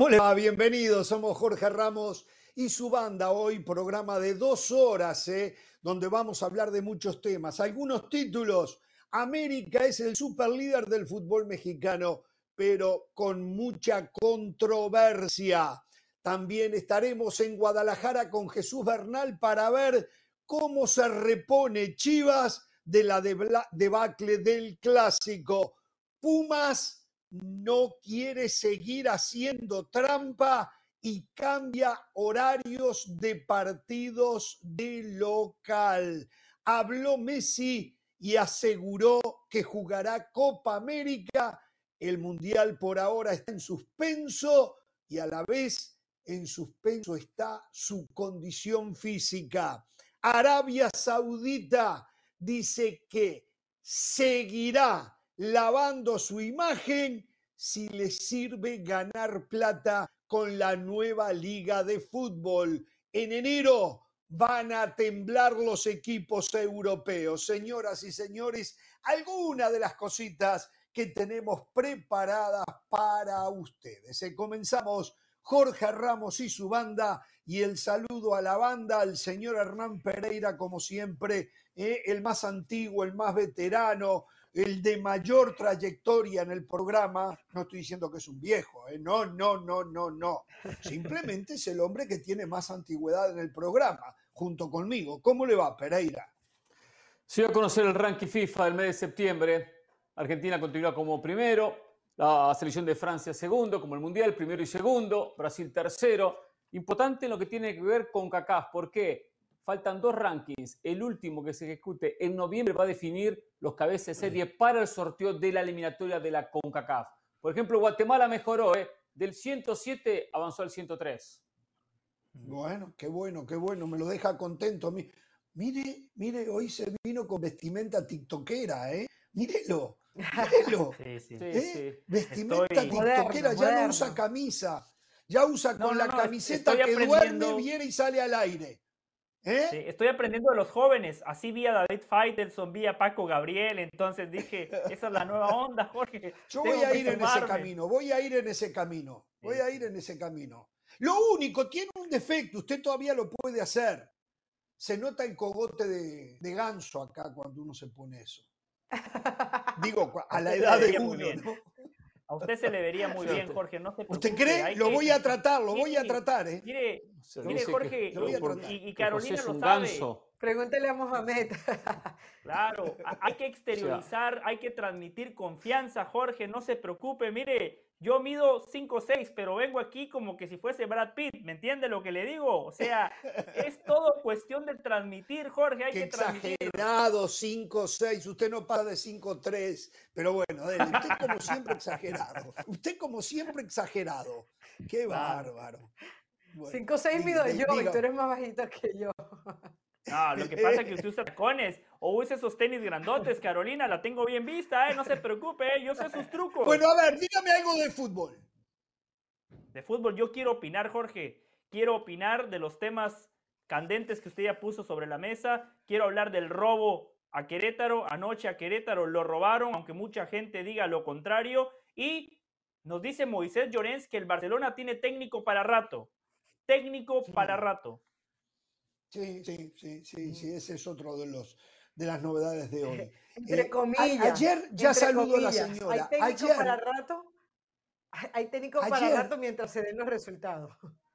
¿Cómo? Bienvenidos, somos Jorge Ramos y su banda hoy, programa de dos horas, ¿eh? donde vamos a hablar de muchos temas. Algunos títulos. América es el superlíder del fútbol mexicano, pero con mucha controversia. También estaremos en Guadalajara con Jesús Bernal para ver cómo se repone Chivas de la debacle del clásico. Pumas no quiere seguir haciendo trampa y cambia horarios de partidos de local. Habló Messi y aseguró que jugará Copa América. El Mundial por ahora está en suspenso y a la vez en suspenso está su condición física. Arabia Saudita dice que seguirá lavando su imagen si le sirve ganar plata con la nueva liga de fútbol. En enero van a temblar los equipos europeos. Señoras y señores, algunas de las cositas que tenemos preparadas para ustedes. Eh, comenzamos Jorge Ramos y su banda y el saludo a la banda, al señor Hernán Pereira, como siempre, eh, el más antiguo, el más veterano, el de mayor trayectoria en el programa, no estoy diciendo que es un viejo, ¿eh? no, no, no, no, no. Simplemente es el hombre que tiene más antigüedad en el programa, junto conmigo. ¿Cómo le va, Pereira? Se dio a conocer el ranking FIFA del mes de septiembre. Argentina continúa como primero, la selección de Francia segundo, como el Mundial, primero y segundo, Brasil tercero. Importante lo que tiene que ver con CACAF. ¿Por qué? Faltan dos rankings. El último que se ejecute en noviembre va a definir los cabezas de serie para el sorteo de la eliminatoria de la CONCACAF. Por ejemplo, Guatemala mejoró, ¿eh? del 107 avanzó al 103. Bueno, qué bueno, qué bueno, me lo deja contento. Mire, mire, hoy se vino con vestimenta tiktokera, ¿eh? Mírelo, mírelo. Sí, sí. ¿Eh? Vestimenta tiktokera, ya no usa camisa, ya usa con la camiseta que duerme, viene y sale al aire. ¿Eh? estoy aprendiendo de los jóvenes. Así vi a David Faitelson, vi a Paco Gabriel. Entonces dije, esa es la nueva onda, Jorge. Yo voy a ir en ese camino, voy a ir en ese camino, voy a ir en ese camino. Lo único, tiene un defecto, usted todavía lo puede hacer. Se nota el cogote de, de ganso acá cuando uno se pone eso. Digo, a la edad de uno, ¿no? Usted se le vería muy bien, Jorge. No se ¿Usted cree? Lo voy a tratar, lo voy a tratar. ¿eh? Mire, mire Jorge, y, Carolina lo sabe. Pregúntele a Mohamed. Claro, hay que exteriorizar, hay que transmitir confianza, Jorge, no se preocupe. Mire, yo mido 5'6, pero vengo aquí como que si fuese Brad Pitt, ¿me entiende lo que le digo? O sea, es todo cuestión de transmitir, Jorge, hay que transmitir. Exagerado, 5'6, usted no pasa de 5'3, pero bueno, usted como siempre exagerado, usted como siempre exagerado, qué bárbaro. 5'6 mido yo y tú eres más bajito que yo. No, lo que pasa es que usted usa tacones o usa esos tenis grandotes, Carolina, la tengo bien vista, ¿eh? no se preocupe, ¿eh? yo sé sus trucos. Bueno, a ver, dígame algo de fútbol. De fútbol, yo quiero opinar, Jorge. Quiero opinar de los temas candentes que usted ya puso sobre la mesa. Quiero hablar del robo a Querétaro. Anoche a Querétaro lo robaron, aunque mucha gente diga lo contrario. Y nos dice Moisés Llorens que el Barcelona tiene técnico para rato. Técnico para rato. Sí, sí, sí, sí, sí, ese es otro de los de las novedades de hoy. Entre eh, comillas. Ayer ya saludó la señora. Hay técnico para rato. Hay técnico para rato mientras se den los resultados.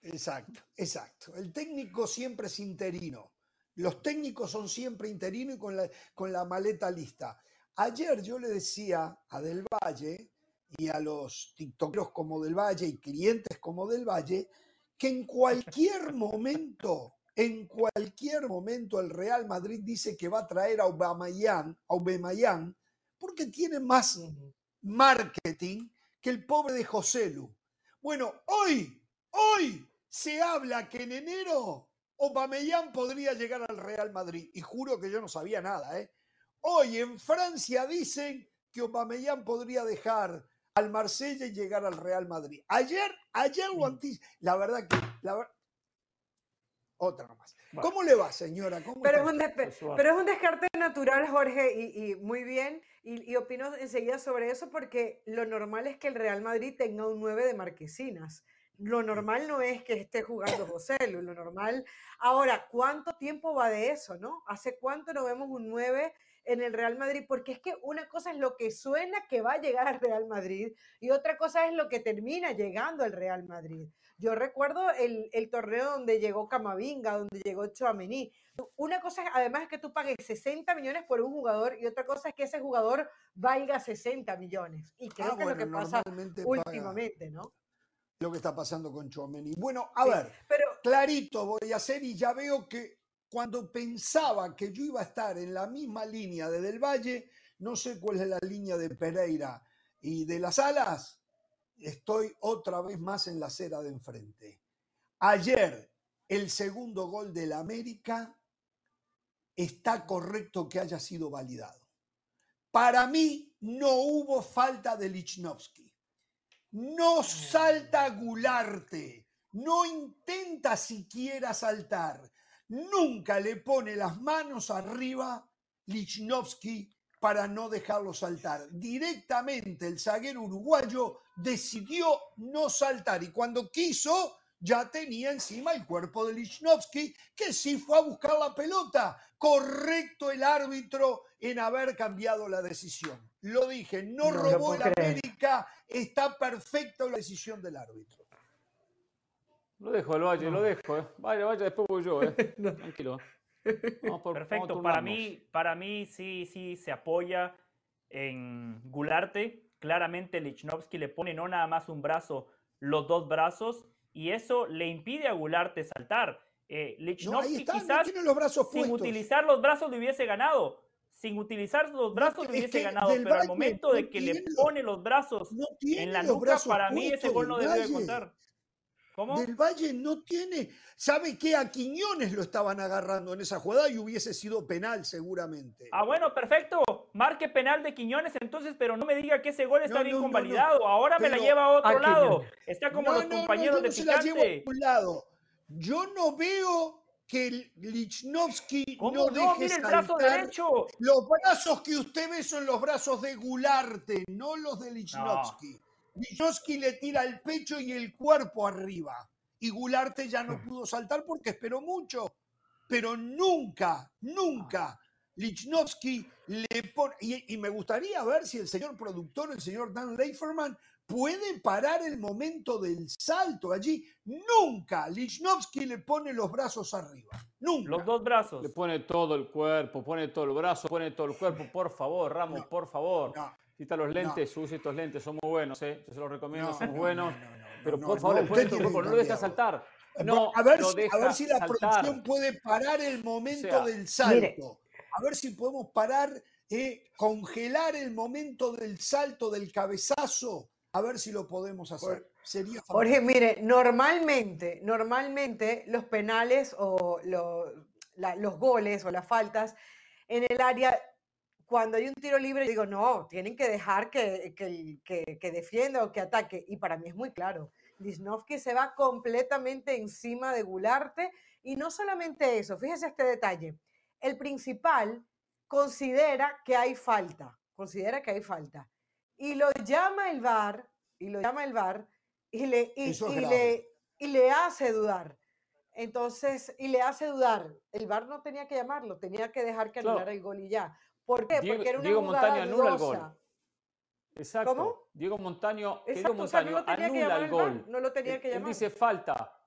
Exacto, exacto. El técnico siempre es interino. Los técnicos son siempre interinos y con la, con la maleta lista. Ayer yo le decía a Del Valle y a los tiktokeros como Del Valle y clientes como Del Valle que en cualquier momento en cualquier momento el Real Madrid dice que va a traer a Aubameyang, Aubameyang porque tiene más marketing que el pobre de José Lu. Bueno, hoy, hoy se habla que en enero Aubameyang podría llegar al Real Madrid. Y juro que yo no sabía nada, ¿eh? Hoy en Francia dicen que Aubameyang podría dejar al Marsella y llegar al Real Madrid. Ayer, ayer lo La verdad que... La, otra más. Bueno. ¿Cómo le va, señora? ¿Cómo Pero es, un pero es un descarte natural, Jorge, y, y muy bien. Y, y opino enseguida sobre eso porque lo normal es que el Real Madrid tenga un 9 de marquesinas. Lo normal no es que esté jugando José Lu, lo normal. Ahora, ¿cuánto tiempo va de eso, no? ¿Hace cuánto no vemos un 9 en el Real Madrid? Porque es que una cosa es lo que suena que va a llegar al Real Madrid y otra cosa es lo que termina llegando al Real Madrid. Yo recuerdo el, el torneo donde llegó Camavinga, donde llegó Chouameni. Una cosa además, es que tú pagues 60 millones por un jugador y otra cosa es que ese jugador valga 60 millones. Y creo Ah, que es lo que bueno, pasa últimamente, ¿no? Lo que está pasando con Chouameni. Bueno, a Sí, ver, Pero clarito voy a hacer y ya veo que cuando pensaba que yo iba a estar en la misma línea de Del Valle, no sé cuál es la línea de Pereira y de las alas, estoy otra vez más en la acera de enfrente. Ayer, el segundo gol del América, está correcto que haya sido validado. Para mí no hubo falta de Lichnowsky. No salta Gularte, no intenta siquiera saltar, nunca le pone las manos arriba Lichnowsky para no dejarlo saltar. Directamente el zaguero uruguayo decidió no saltar y cuando quiso ya tenía encima el cuerpo de Lichnowsky que sí fue a buscar la pelota. Correcto el árbitro en haber cambiado la decisión. Lo dije, no, No robó el. América, está perfecto la decisión del árbitro. Lo dejo al Valle, lo dejo. eh. Vaya, vaya, después voy yo. Eh. Tranquilo. Vamos por- vamos Perfecto, para mí, para mí sí, sí se apoya en Gularte. Claramente Lichnowsky le pone no nada más un brazo, los dos brazos, y eso le impide a Gularte saltar. Eh, No, Lichnowsky no quizás tiene los brazos sin utilizar los brazos le hubiese ganado. Sin utilizar los brazos le hubiese que ganado, pero al momento no de que le tiene pone los brazos No en la nuca, para mí ese gol no del debió de Valle. contar. ¿Cómo? Del Valle no tiene. ¿Sabe qué? A Quiñones lo estaban agarrando en esa jugada y hubiese sido penal seguramente. Ah, bueno, perfecto. Marque penal de Quiñones entonces, pero no me diga que ese gol está No, bien no, no, no. convalidado. Ahora me la lleva a otro Ah, lado. Quiñones. Está como No, los no, no, compañeros yo no de se la llevo Picante. a un lado. Yo no veo que Lichnowsky ¿Cómo no no? deje Mire el brazo saltar. derecho. Los brazos que usted ve son los brazos de Gularte, no los de Lichnowsky. Lichnowsky le tira el pecho y el cuerpo arriba. Y Gularte ya no pudo saltar porque esperó mucho. Pero nunca, nunca Lichnowsky le pone. Y, y me gustaría ver si el señor productor, el señor Dan Leiferman, puede parar el momento del salto allí. Nunca Lichnowsky le pone los brazos arriba. Nunca. Los dos brazos. Le pone todo el cuerpo, pone todo el brazo, pone todo el cuerpo. Por favor, Ramos, No, por favor. No, Quita los lentes, use estos lentes, son muy buenos, ¿eh? Yo se los recomiendo, no, son no, buenos. no, no, no, pero no, por favor, no, le pone todo el cuerpo, no lo deja saltar. No, a ver, si, a ver si la saltar. producción puede parar el momento sea, del salto. Mire. A ver si podemos parar, eh, congelar el momento del salto, del cabezazo. A ver si lo podemos hacer. Sería Jorge, mire, normalmente, normalmente los penales o lo- la- los goles o las faltas en el área, cuando hay un tiro libre, digo, no, tienen que dejar que, que, el- que- que defienda o que ataque. Y para mí es muy claro. Lisnovsky se va completamente encima de Gularte. Y no solamente eso, fíjese este detalle. El principal considera que hay falta, considera que hay falta. Y lo llama el VAR, y lo llama el VAR, y le, y, es le, y le hace dudar. Entonces, y le hace dudar. El VAR no tenía que llamarlo, tenía que dejar que Claro. anulara el gol y ya. ¿Por qué? Diego- Porque era una Diego Montaño anula el gol. Exacto. ¿Cómo? Diego Montaño, Diego Exacto, o sea, no Montaño lo tenía que anula el gol. no lo tenía Él- que él llamar. dice falta.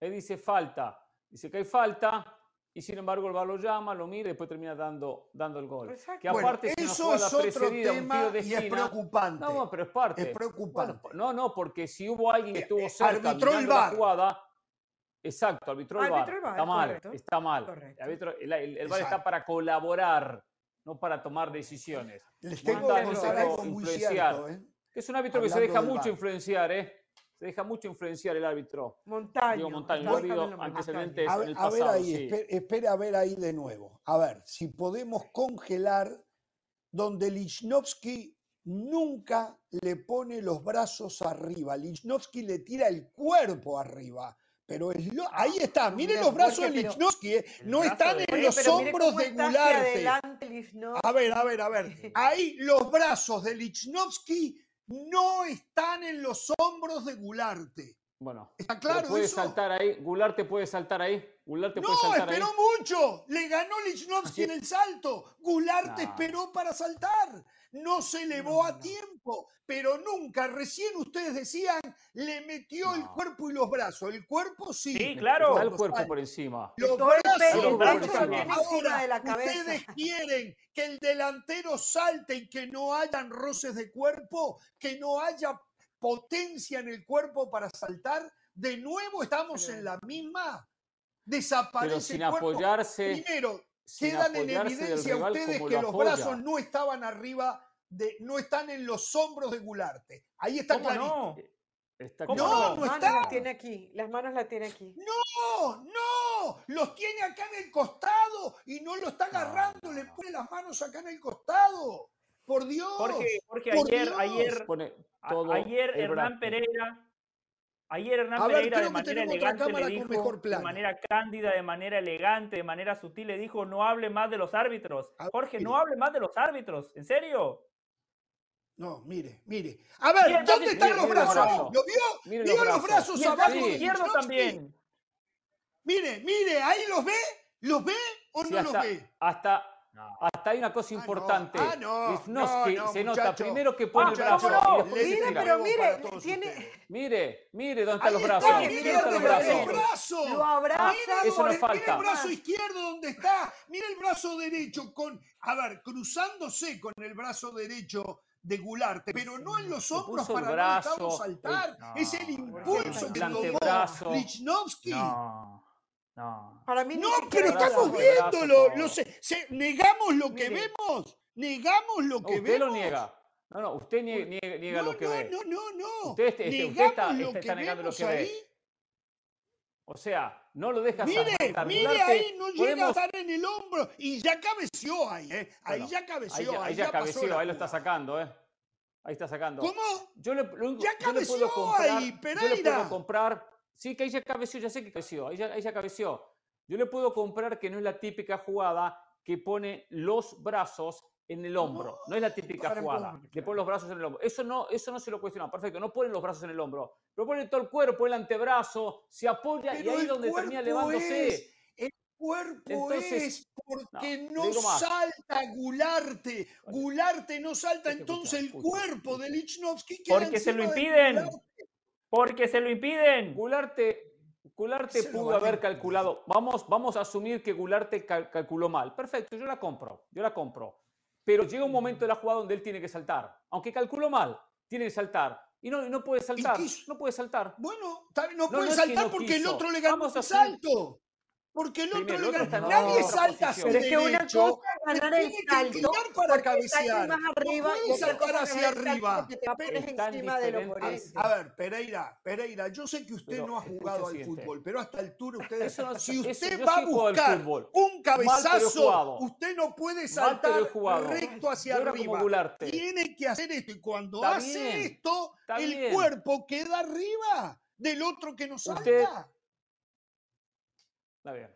Él dice falta. Dice que hay falta y sin embargo el lo llama, lo mira y después termina dando, dando el gol. Exacto. Que Bueno, aparte es una eso es otro tema de y es esquina. preocupante. No, pero es parte. Es preocupante. Bueno, no, no, porque si hubo alguien que Eh, estuvo eh, cerca arbitró el mirando la jugada, exacto, arbitró el VAR, Está mal, correcto, está mal. correcto. El, VAR está para colaborar, no para tomar decisiones. Les tengo que algo muy influenciar. cierto. ¿eh? Es un árbitro que se Hablando deja mucho influenciar, ¿eh? Se deja mucho influenciar el árbitro. Montaño. Digo, Montaño, no nombre, antecedentes. A en ver, el a ver pasado, ahí, sí. espe- espere a ver ahí de nuevo. A ver, si podemos congelar donde Lichnowsky nunca le pone los brazos arriba. Lichnowsky le tira el cuerpo arriba. Pero es lo- ahí está, miren Mira, los brazos Jorge, de Lichnowsky, eh, no brazo están de- en los pero hombros de Gularte. A ver, a ver, a ver. Ahí los brazos de Lichnowsky no están en los hombros de Gularte. Bueno, ¿Está claro puede eso? saltar ahí. Goulart te puede saltar ahí. Goulart te puede No, ahí. esperó mucho. Le ganó Lichnowsky en el salto. Goulart No. esperó para saltar. No se elevó No, a no. tiempo, pero nunca. Recién ustedes decían, le metió el cuerpo y los brazos. El cuerpo sí. Sí, claro. Está el cuerpo por encima. Los brazos pe- el no pecho lo están. tiene encima Ahora, de la cabeza. ustedes quieren que el delantero salte y que no hayan roces de cuerpo, que no haya potencia en el cuerpo para saltar. De nuevo estamos Pero- en la misma. Pero Desaparece sin el cuerpo. apoyarse, Primero, sin quedan en evidencia ustedes que lo los apoya. brazos no estaban arriba, de, no están en los hombros de Gularte. Ahí está ¿Cómo clarito. no? Está ¿Cómo No, claro. Las no manos está. las tiene aquí. Las manos las tiene aquí. No, no, los tiene acá en el costado y no lo está No, agarrando, no, le no. pone las manos acá en el costado. Por Dios. Jorge, Jorge, por ayer, Dios. ayer, Pone a- todo ayer Hernán brazo. Pereira, ayer Hernán ver, Pereira de manera elegante cámara le con dijo, mejor de manera cándida, de manera elegante, de manera sutil, le dijo, no hable más de los árbitros. Jorge, no hable más de los árbitros, ¿en serio? No, mire, mire. A ver, Mire, ¿dónde están mire, los mire brazos? brazos. ¿Lo vio? Mire ¿Vio los brazos. brazos abajo brazo izquierdo también. Mire, mire, ahí los ve, ¿los ve o Sí, no hasta, los ve? hasta, No. hasta hay una cosa Ah, no. importante. Ah, no, no, no, se nota primero que pone Ah, el ¿cómo brazo Mire, pero mire, tiene-. Mire, mire dónde están Ahí los está, brazos. mire, Mire mire dónde dónde están los está el brazos. brazo. Lo abraza. Mire eso no dónde- falta. Mire el brazo izquierdo donde está. Mire el brazo derecho con, a ver, cruzándose con el brazo derecho de Gularte, pero no en los hombros para brazo, no dejarlo saltar. es el no, impulso que tomó. Lichnowsky. No, No, no. Para mí ni pero estamos brazo. viéndolo. Lo se- negamos lo que Mire. vemos. Negamos lo No, que usted vemos. lo niega. No, no, usted nie- niega, niega no, lo que no, ve. no, no, no. Usted este- este- usted está- este está negando lo que ve. O sea, no lo deja Mire, mire ahí, no llega a estar en el hombro y ya cabeció ahí, ¿eh? Ahí Bueno, ya cabeció, ahí, ahí ya cabeció, ahí lo está sacando, ¿eh? Ahí está sacando. ¿Cómo? Yo le, lo único- Ya yo le puedo cabeció comprar. ahí, yo le Pereira. puedo comprar. Sí, que ahí ya cabeció, ya sé que cabeció. Ahí ya, ahí ya cabeció. Yo le puedo comprar que no es la típica jugada que pone los brazos en el hombro. No, es la típica jugada. Le pone los brazos en el hombro. Eso no, eso no se lo cuestiona. Perfecto. No pone los brazos en el hombro. Pero pone todo el cuerpo, el antebrazo, se apoya y Pero ahí el donde termina cuerpo levándose. es, el cuerpo Entonces, es porque no, no, salta Gularte. Gularte no salta, entonces el cuerpo de. Lichnowsky queda Porque se lo impiden. Porque se lo impiden. Gularte, Gularte pudo haber calculado. Vamos, vamos a asumir que Gularte cal- calculó mal. Perfecto, yo la compro, yo la compro. Pero llega un momento de la jugada donde él tiene que saltar. Aunque calculó mal, tiene que saltar. Y no, no puede saltar. No puede saltar. Bueno, no, No, puede no es que saltar porque el otro le ganó un salto. Porque el otro le el otro está en Nadie salta a su posición. Pero es que una derecho. cosa es ganar se el tiene que salto para cabecear. más No arriba otra saltar hacia el arriba. te a encima de lo ver, Pereira, Pereira, yo sé que usted Pero, no ha jugado al fútbol, pero hasta el tour ustedes, Eso no- si usted va a buscar fútbol. un cabezazo, usted no puede saltar recto hacia arriba. Tiene que hacer esto y cuando Está hace bien, esto, el bien. cuerpo queda arriba del otro que no salta. Está bien.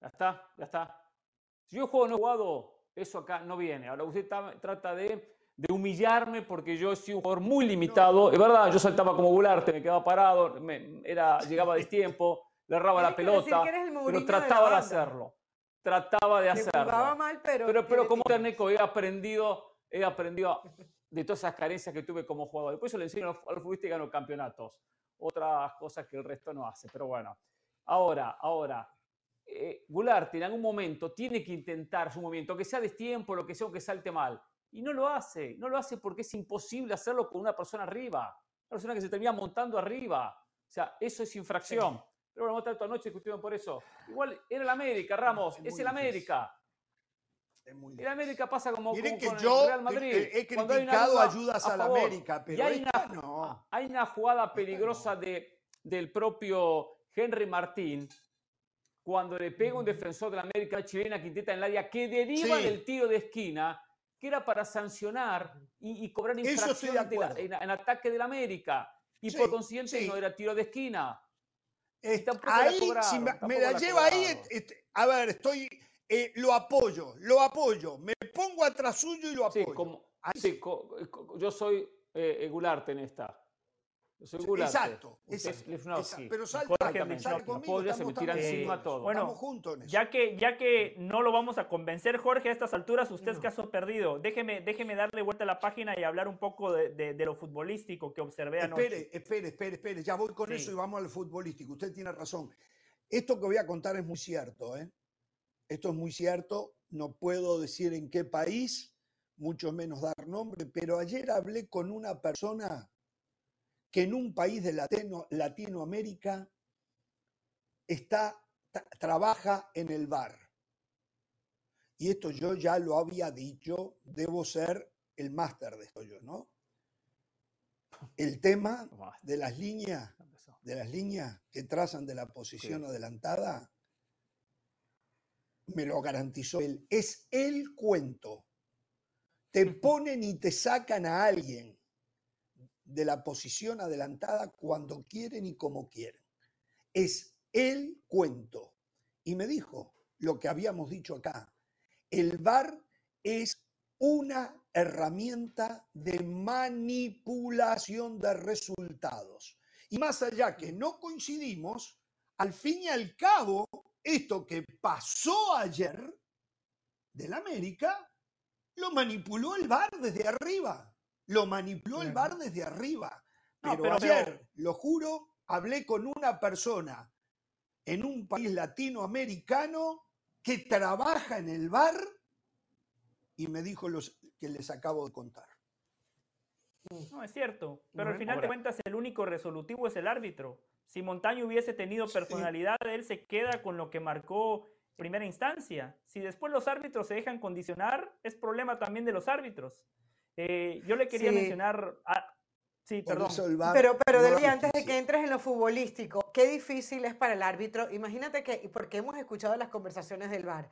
Ya está, ya está. Si yo juego no jugado, eso acá no viene. Ahora usted ta- trata de, de humillarme porque yo soy un jugador muy limitado. Es verdad, yo saltaba como Gularte, me quedaba parado, me, era, llegaba a destiempo, le erraba la pelota, pero de trataba de banda. hacerlo. Trataba de hacerlo. jugaba mal, pero. Pero, pero como técnico he aprendido, he aprendido de todas esas carencias que tuve como jugador. Después eso le enseño a los futbolistas y gano campeonatos. Otras cosas que el resto no hace. Pero bueno, ahora, ahora, eh, Goulart en algún momento tiene que intentar su movimiento, que sea destiempo, lo que sea, o que salte mal. Y no lo hace. No lo hace porque es imposible hacerlo con una persona arriba. Una persona que se termina montando arriba. O sea, eso es infracción. Pero bueno, tanto anoche discutieron por eso. Igual era el América, Ramos. Es Es, el difícil. América. Es muy El América pasa como, Miren como que con yo el Real Madrid. he- criticado ayudas a a la favor. América, Y pero hay esta una, no. hay una jugada peligrosa no. de, del propio Henry Martín cuando le pega un defensor de la América chilena que intenta en el área que deriva Sí. del tiro de esquina que era para sancionar y, y cobrar infracción de la- en, en ataque del América y Sí, por consiguiente sí. no era tiro de esquina. Ahí, si me, me la la lleva ahí, este, a ver, estoy, eh, lo apoyo, lo apoyo, me pongo atrás suyo y lo apoyo. como, Ahí co- co- yo soy eh, Gularte en esta. Soy Gularte. exacto, es exacto, pero salta, Jorge salta conmigo, se me estamos encima todo. Bueno, estamos juntos en eso. Ya que, ya que no lo vamos a convencer, Jorge, a estas alturas, usted es No. caso perdido. Déjeme, déjeme darle vuelta a la página y hablar un poco de, de- de lo futbolístico que observé anoche. Espere, espere, espere, espere, ya voy con Sí. eso y vamos al futbolístico. Usted tiene razón. Esto que voy a contar es muy cierto, ¿eh? Esto es muy cierto. No puedo decir en qué país, mucho menos dar nombre, pero ayer hablé con una persona que en un país de Latino- Latinoamérica está, tra- trabaja en el bar. Y esto yo ya lo había dicho, debo ser el máster de esto yo, ¿no? El tema de las líneas, de las líneas que trazan de la posición adelantada, me lo garantizó él. Es el cuento. Te ponen y te sacan a alguien de la posición adelantada cuando quieren y como quieren. Es el cuento. Y me dijo lo que habíamos dicho acá. El VAR es una herramienta de manipulación de resultados. Y más allá que no coincidimos, al fin y al cabo, esto que pasó ayer del América, lo manipuló el VAR desde arriba. Lo manipuló el. VAR desde arriba. No, Pero, ayer, lo juro, hablé con una persona en un país latinoamericano que trabaja en el bar y me dijo los que les acabo de contar. No, es cierto. Pero al final de cuentas, el único resolutivo es el árbitro. Si Montaño hubiese tenido personalidad, él se queda con lo que marcó en primera instancia. Si después los árbitros se dejan condicionar, es problema también de los árbitros. Eh, yo le quería Sí. mencionar. a- sí, perdón. Pero, pero Delí, antes de que entres en lo futbolístico, qué difícil es para el árbitro. Imagínate que, y porque hemos escuchado las conversaciones del VAR,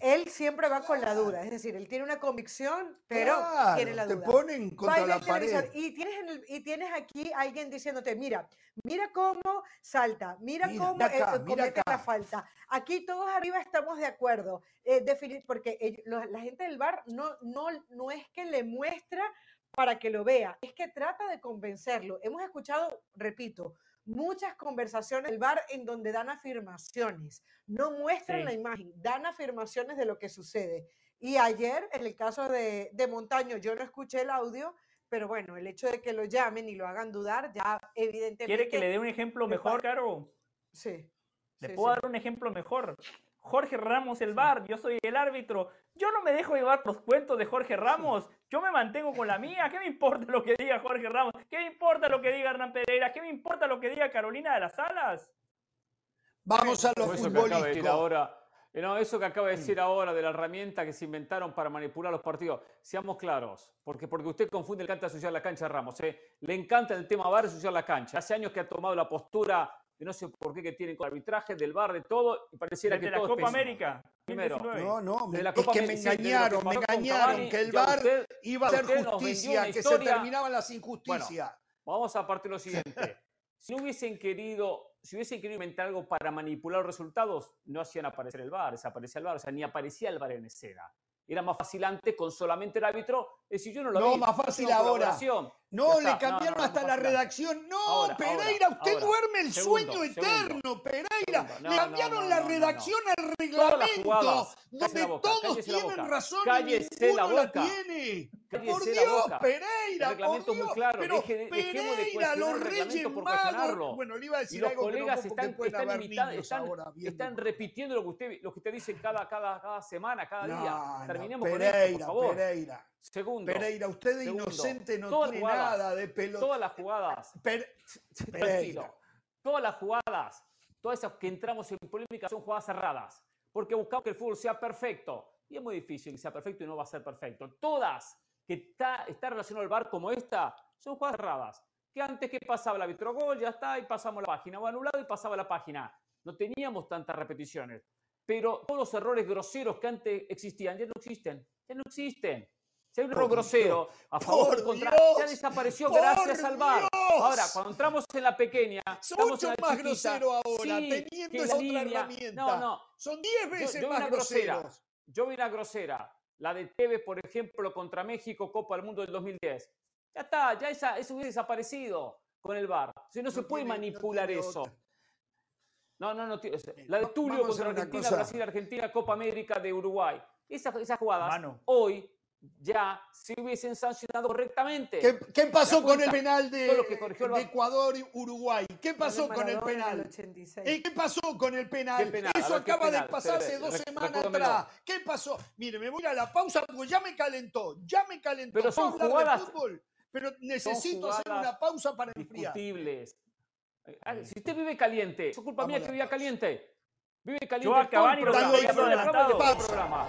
él siempre va con la duda, es decir, él tiene una convicción, pero tiene la Claro, duda. Te ponen contra la pared. Y tienes, en el- y tienes aquí alguien diciéndote, mira, mira cómo salta, mira, Mira, cómo eh, acá, eh, mira comete la falta. Aquí todos arriba estamos de acuerdo, eh, defini- porque ellos- la gente del bar no, no, no es que le muestra para que lo vea, es que trata de convencerlo. Hemos escuchado, repito, muchas conversaciones del bar en donde dan afirmaciones, no muestran Sí. la imagen, dan afirmaciones de lo que sucede. Y ayer, en el caso de, de Montaño, yo no escuché el audio, pero bueno, el hecho de que lo llamen y lo hagan dudar, ya evidentemente... ¿Quiere que le dé un ejemplo me mejor, Caro? Sí. Le sí, puedo sí. dar un ejemplo mejor. Jorge Ramos, el VAR, yo soy el árbitro. Yo no me dejo llevar por los cuentos de Jorge Ramos. Yo me mantengo con la mía. ¿Qué me importa lo que diga Jorge Ramos? ¿Qué me importa lo que diga Hernán Pereira? ¿Qué me importa lo que diga Carolina de las Alas? Vamos a lo Como eso que acaba de decir futbolístico. ahora. eh, No, eso que acaba de decir ahora de la herramienta que se inventaron para manipular los partidos. Seamos claros, porque, porque usted confunde, le encanta asociar la cancha a Ramos. ¿eh? Le encanta el tema VAR asociar la cancha. Hace años que ha tomado la postura de no sé por qué que tiene con arbitraje, del VAR, de todo, y pareciera Desde que la todo es Copa. América. Primero. 2019. No, no, me- De la es Copa que me engañaron, me engañaron, Cavani, que el usted- iba a hacer justicia, que se terminaban las injusticias. Vamos a partir de lo siguiente. Si no hubiesen querido, si hubiesen querido inventar algo para manipular los resultados, no hacían aparecer el VAR, desaparecía el VAR, o sea, ni aparecía el VAR en escena. Era más fácil antes con solamente el árbitro. Es decir, yo no lo No, vi, más fácil ahora. No, le cambiaron no, no, hasta la redacción. No, Ahora, Pereira, ahora, usted ahora. duerme el Segundo, sueño segundo. eterno, Pereira. Segundo. Le cambiaron la redacción al reglamento, donde la todos cállese la tienen boca. razón Cállese y ninguno la la, boca. tiene. Cállese por la Dios, boca. Pereira, El reglamento por muy claro. Pero Deje de Pereira, los Reyes Magos. Bueno, le iba a Y decir los algo que no colegas porque están, están, repitiendo lo que usted, lo que usted dice cada, cada, cada semana, cada día. Terminemos con esto, por favor. Pereira. Segundo, Pereira, usted de Segundo, inocente no tiene jugadas, nada de pelo. todas las jugadas, tranquilo, Pereira. todas las jugadas, todas esas que entramos en polémica son jugadas cerradas, porque buscamos que el fútbol sea perfecto. Y es muy difícil que sea perfecto y no va a ser perfecto. Todas que está, está relacionado al bar como esta son jugadas cerradas. Que antes que pasaba el árbitro gol, ya está, y pasamos la página. O anulado y pasaba la página. No teníamos tantas repeticiones. Pero todos los errores groseros que antes existían ya no existen. Ya no existen. Si hay un grosero a favor por o contra, Dios, ya desapareció gracias al. Dios. Ahora, cuando entramos en la pequeña, Son mucho en la más chiquita, grosero ahora, sí, teniendo esa otra herramienta. No, no, Son 10 yo, veces yo vi más groseros. Yo vi una grosera. La de Tevez, por ejemplo, contra México, Copa del Mundo del 2010. Ya está, ya esa, eso hubiese desaparecido con el VAR. Si no, se puede tiene- no manipular tiene eso. otra. No, no, no. La de Tulio vamos contra Argentina. Brasil, Argentina, Copa América de Uruguay. Esa- esas jugadas Mano. hoy ya se hubiesen sancionado correctamente. ¿Qué, qué pasó con el penal de, Todo lo que corrigió el de VAR. Ecuador y Uruguay? ¿Qué pasó con el penal? 86. Eh, ¿Qué pasó con el penal? Eso A ver, ¿qué acaba de penal? pasar hace dos semanas atrás. ¿Qué pasó? Mire, me voy a la pausa porque ya me calentó, ya me calentó. Pero son de jugadas- fútbol, pero necesito hacer una pausa para enfriar. discutibles. Si usted vive caliente, es culpa Vamos mía que vivía caliente. Vive caliente. Yo a el Cavani lo programa,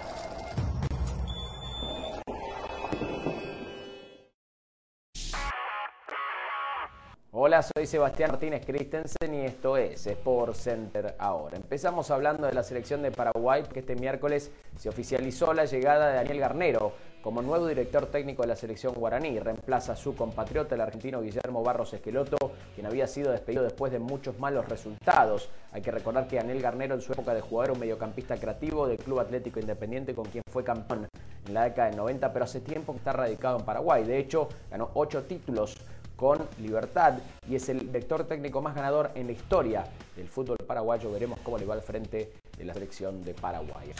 Hola, soy Sebastián Martínez Christensen y esto es Sport Center ahora. Empezamos hablando de la selección de Paraguay porque este miércoles se oficializó la llegada de Daniel Garnero como nuevo director técnico de la selección guaraní. Reemplaza a su compatriota, el argentino Guillermo Barros Esqueloto, quien había sido despedido después de muchos malos resultados. Hay que recordar que Daniel Garnero en su época de jugador un mediocampista creativo del Club Atlético Independiente con quien fue campeón en la década del 90, pero hace tiempo que está radicado en Paraguay. De hecho, ganó ocho títulos con Libertad y es el director técnico más ganador en la historia del fútbol paraguayo. Veremos cómo le va al frente de la selección de Paraguay.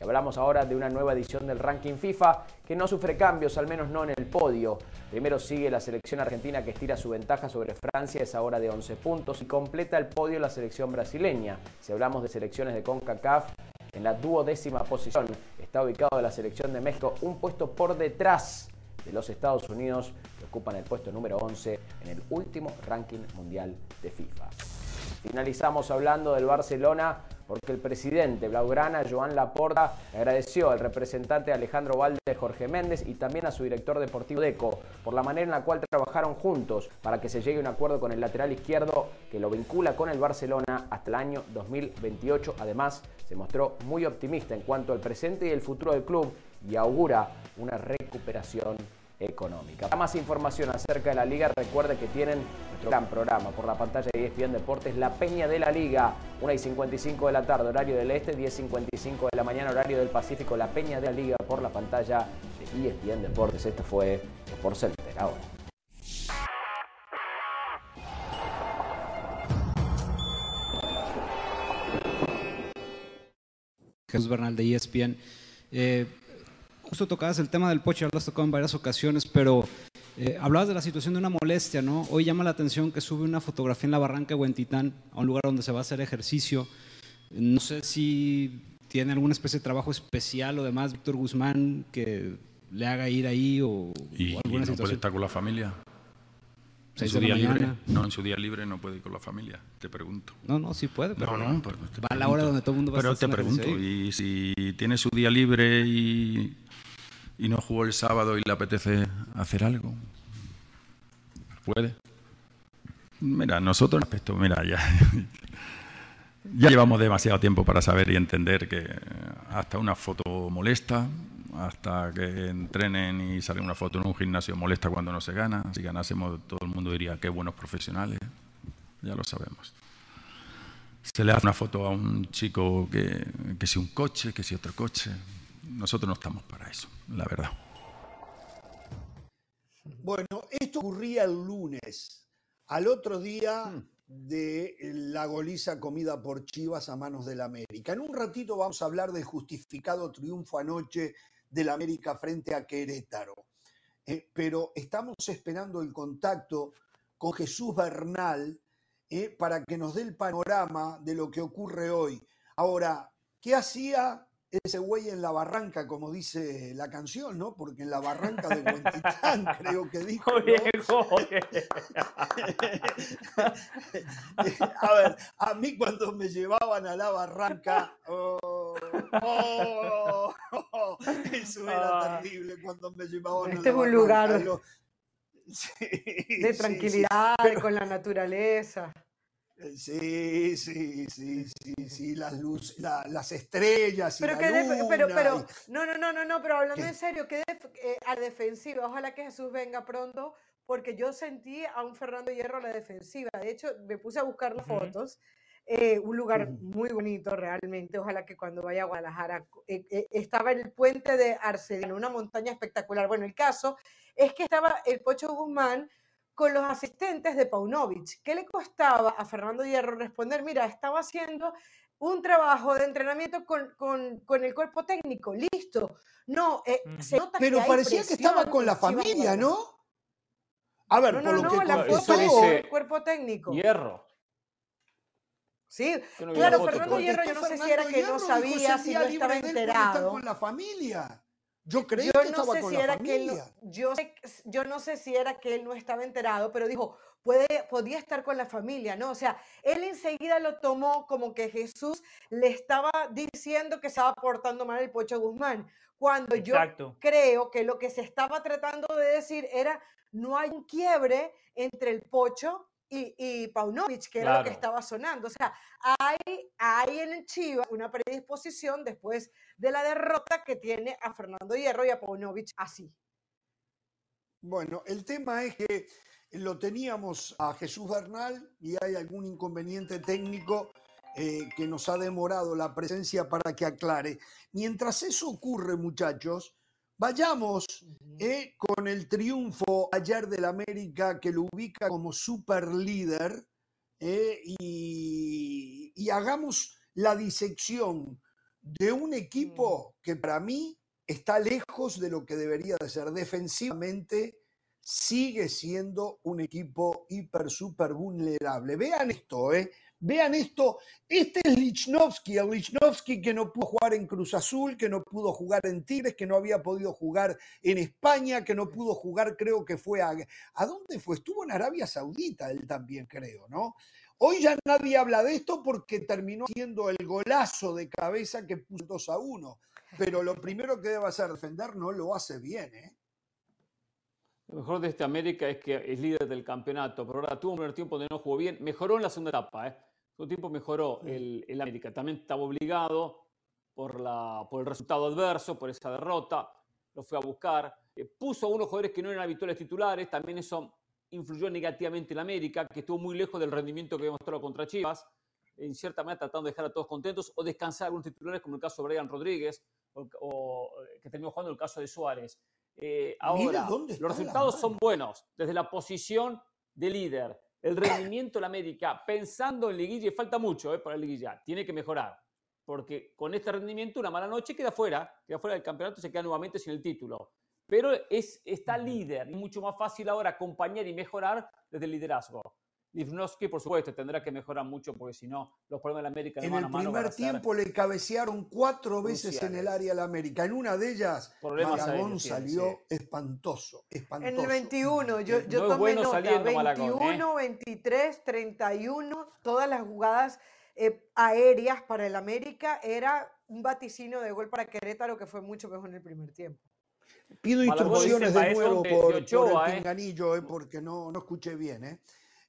Hablamos ahora de una nueva edición del ranking FIFA que no sufre cambios, al menos no en el podio. Primero sigue la selección argentina que estira su ventaja sobre Francia, es ahora de 11 puntos y completa el podio la selección brasileña. Si hablamos de selecciones de CONCACAF, en la duodécima posición está ubicado la selección de México, un puesto por detrás de los Estados Unidos, ocupan el puesto número 11 en el último ranking mundial de FIFA. Finalizamos hablando del Barcelona porque el presidente Blaugrana, Joan Laporta, agradeció al representante Alejandro Valde, Jorge Méndez y también a su director deportivo Deco por la manera en la cual trabajaron juntos para que se llegue a un acuerdo con el lateral izquierdo que lo vincula con el Barcelona hasta el año 2028. Además, se mostró muy optimista en cuanto al presente y el futuro del club y augura una recuperación económica. Para más información acerca de la liga, recuerde que tienen nuestro gran programa por la pantalla de ESPN Deportes, La Peña de la Liga, 1 y 55 de la tarde, horario del este, 10 y 55 de la mañana, horario del Pacífico, La Peña de la Liga por la pantalla de ESPN Deportes. Esto fue Sport Center. Ahora. Jesús Bernal de ESPN. Eh, justo tocabas el tema del Pocho, ya lo has tocado en varias ocasiones, pero eh, hablabas de la situación de una molestia, ¿no? Hoy llama la atención que sube una fotografía en la barranca de Huentitán, a un lugar donde se va a hacer ejercicio. No sé si tiene alguna especie de trabajo especial o demás, Víctor Guzmán, que le haga ir ahí o, Y, o y alguna no puede situación. estar con la familia. En su día libre. No, en su día libre no puede ir con la familia. Te pregunto. No, no, sí puede. No, pero no, pero te va a la hora donde todo el mundo va a Pero te pregunto, y si tiene su día libre y, y no jugó el sábado y le apetece hacer algo, puede. Mira, nosotros en aspecto, mira, ya, ya llevamos demasiado tiempo para saber y entender que hasta una foto molesta, hasta que entrenen y sale una foto en un gimnasio molesta cuando no se gana. Si ganásemos, todo el mundo diría qué buenos profesionales. Ya lo sabemos. Se le hace una foto a un chico que, que si un coche, que si otro coche. Nosotros no estamos para eso, la verdad. Bueno, esto ocurría el lunes, al otro día Hmm. de la goliza comida por Chivas a manos del América. En un ratito vamos a hablar del justificado triunfo anoche del América frente a Querétaro. Eh, pero estamos esperando el contacto con Jesús Bernal eh, para que nos dé el panorama de lo que ocurre hoy. Ahora, ¿qué hacía ese güey en la barranca, como dice la canción, ¿no? Porque en la barranca de Huentitán, creo que dijo. ¿no? Viejo, A ver, a mí cuando me llevaban a la barranca, oh, oh, oh, eso era Ah. terrible cuando me llevaban Este a es la un lugar barranca, lo- Sí, de sí, tranquilidad, pero- con la naturaleza. Eh, Sí, sí, sí, sí, sí, las luz, la- las estrellas y Pero la que def- pero, luna pero, y- no, no, no, no, no, pero hablando ¿Qué? en serio, que def- eh, a defensiva, ojalá que Jesús venga pronto, porque yo sentí a un Fernando Hierro a la defensiva. De hecho, me puse a buscar las Ujú. fotos. eh, un lugar Ujú. muy bonito realmente. Ojalá que cuando vaya a Guadalajara eh, eh, estaba el puente de Arcediano, una montaña espectacular. Bueno, el caso es que estaba el Pocho Guzmán con los asistentes de Paunovic. ¿Qué le costaba a Fernando Hierro responder? Mira, estaba haciendo un trabajo de entrenamiento con, con- con el cuerpo técnico, listo. No, eh, se nota Pero parecía que estaba con la familia. ¿no? A ver, No, por no, lo no, que la foto dice- del cuerpo técnico. Hierro. Sí, claro, Fernando. Hierro, yo no sé si era que no Hierro, sabía, "Es el si no estaba enterado. con la familia. Yo creí Yo que no estaba sé con si la era que él no- familia. yo, sé- yo no sé si era que él no estaba enterado, pero dijo, puede, podía estar con la familia, ¿no? O sea, él enseguida lo tomó como que Jesús le estaba diciendo que estaba portando mal el Pocho Guzmán, cuando yo creo que lo que se estaba tratando de decir era, no hay un quiebre entre el Pocho y, y Paunovic, que era lo que Claro. estaba sonando. O sea, hay, hay en el Chivas una predisposición después de la derrota que tiene a Fernando Hierro y a Paunovic así. Bueno, el tema es que lo teníamos a Jesús Bernal y hay algún inconveniente técnico eh, que nos ha demorado la presencia para que aclare. Mientras eso ocurre, muchachos, vayamos eh, con el triunfo ayer del América que lo ubica como super líder eh, y, y hagamos la disección de un equipo que para mí está lejos de lo que debería de ser defensivamente sigue siendo un equipo hiper, súper vulnerable. Vean esto, ¿eh? Vean esto. Este es Lichnowsky, el Lichnowsky que no pudo jugar en Cruz Azul, que no pudo jugar en Tigres, que no había podido jugar en España, que no pudo jugar, creo que fue a... ¿A dónde fue? Estuvo en Arabia Saudita él también, creo, ¿no? Hoy ya nadie habla de esto porque terminó siendo el golazo de cabeza que puso 2 a 1. Pero lo primero que debe hacer defender no lo hace bien, ¿eh? Lo mejor de este América es que es líder del campeonato, pero ahora tuvo un primer tiempo donde no jugó bien. Mejoró en la segunda etapa, ¿eh? Su tiempo mejoró el, el América. También estaba obligado por, la, por el resultado adverso, por esa derrota. Lo fue a buscar. Eh, puso a unos jugadores que no eran habituales titulares. También eso influyó negativamente en América, que estuvo muy lejos del rendimiento que había mostrado contra Chivas. En cierta manera tratando de dejar a todos contentos o descansar a algunos titulares, como el caso de Brian Rodríguez, o, o, que terminó jugando el caso de Suárez. Eh, ahora, dónde los resultados son buenos desde la posición de líder. El rendimiento de la América, pensando en liguilla, y falta mucho eh, para la liguilla, tiene que mejorar. Porque con este rendimiento, una mala noche queda fuera, queda fuera del campeonato y se queda nuevamente sin el título. Pero es, está líder, es mucho más fácil ahora acompañar y mejorar desde el liderazgo. Livnowski, por supuesto, tendrá que mejorar mucho porque si no, los problemas de la América de En mano el a mano van primer tiempo le cabecearon cuatro veces en el área de la América. En una de ellas, Problemas Malagón salió sí. espantoso, espantoso. En el 21, yo, Eh, yo no tomé bueno nota, saliendo Malagón, ¿eh? 21, 23, 31, todas las jugadas eh, aéreas para el América era un vaticino de gol para Querétaro que fue mucho mejor en el primer tiempo. Pido instrucciones de nuevo por, el ¿eh? pinganillo, eh, porque no, no escuché bien. ¿eh?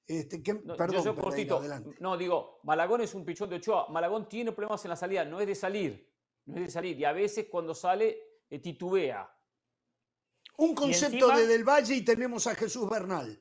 Este, que- No, perdón, yo soy Pereira, cortito. adelante. No, digo, Malagón es un pichón de Ochoa. Malagón tiene problemas en la salida, no es de salir. No es de salir. Y a veces cuando sale, eh, titubea. Un concepto encima- de Del Valle y tenemos a Jesús Bernal.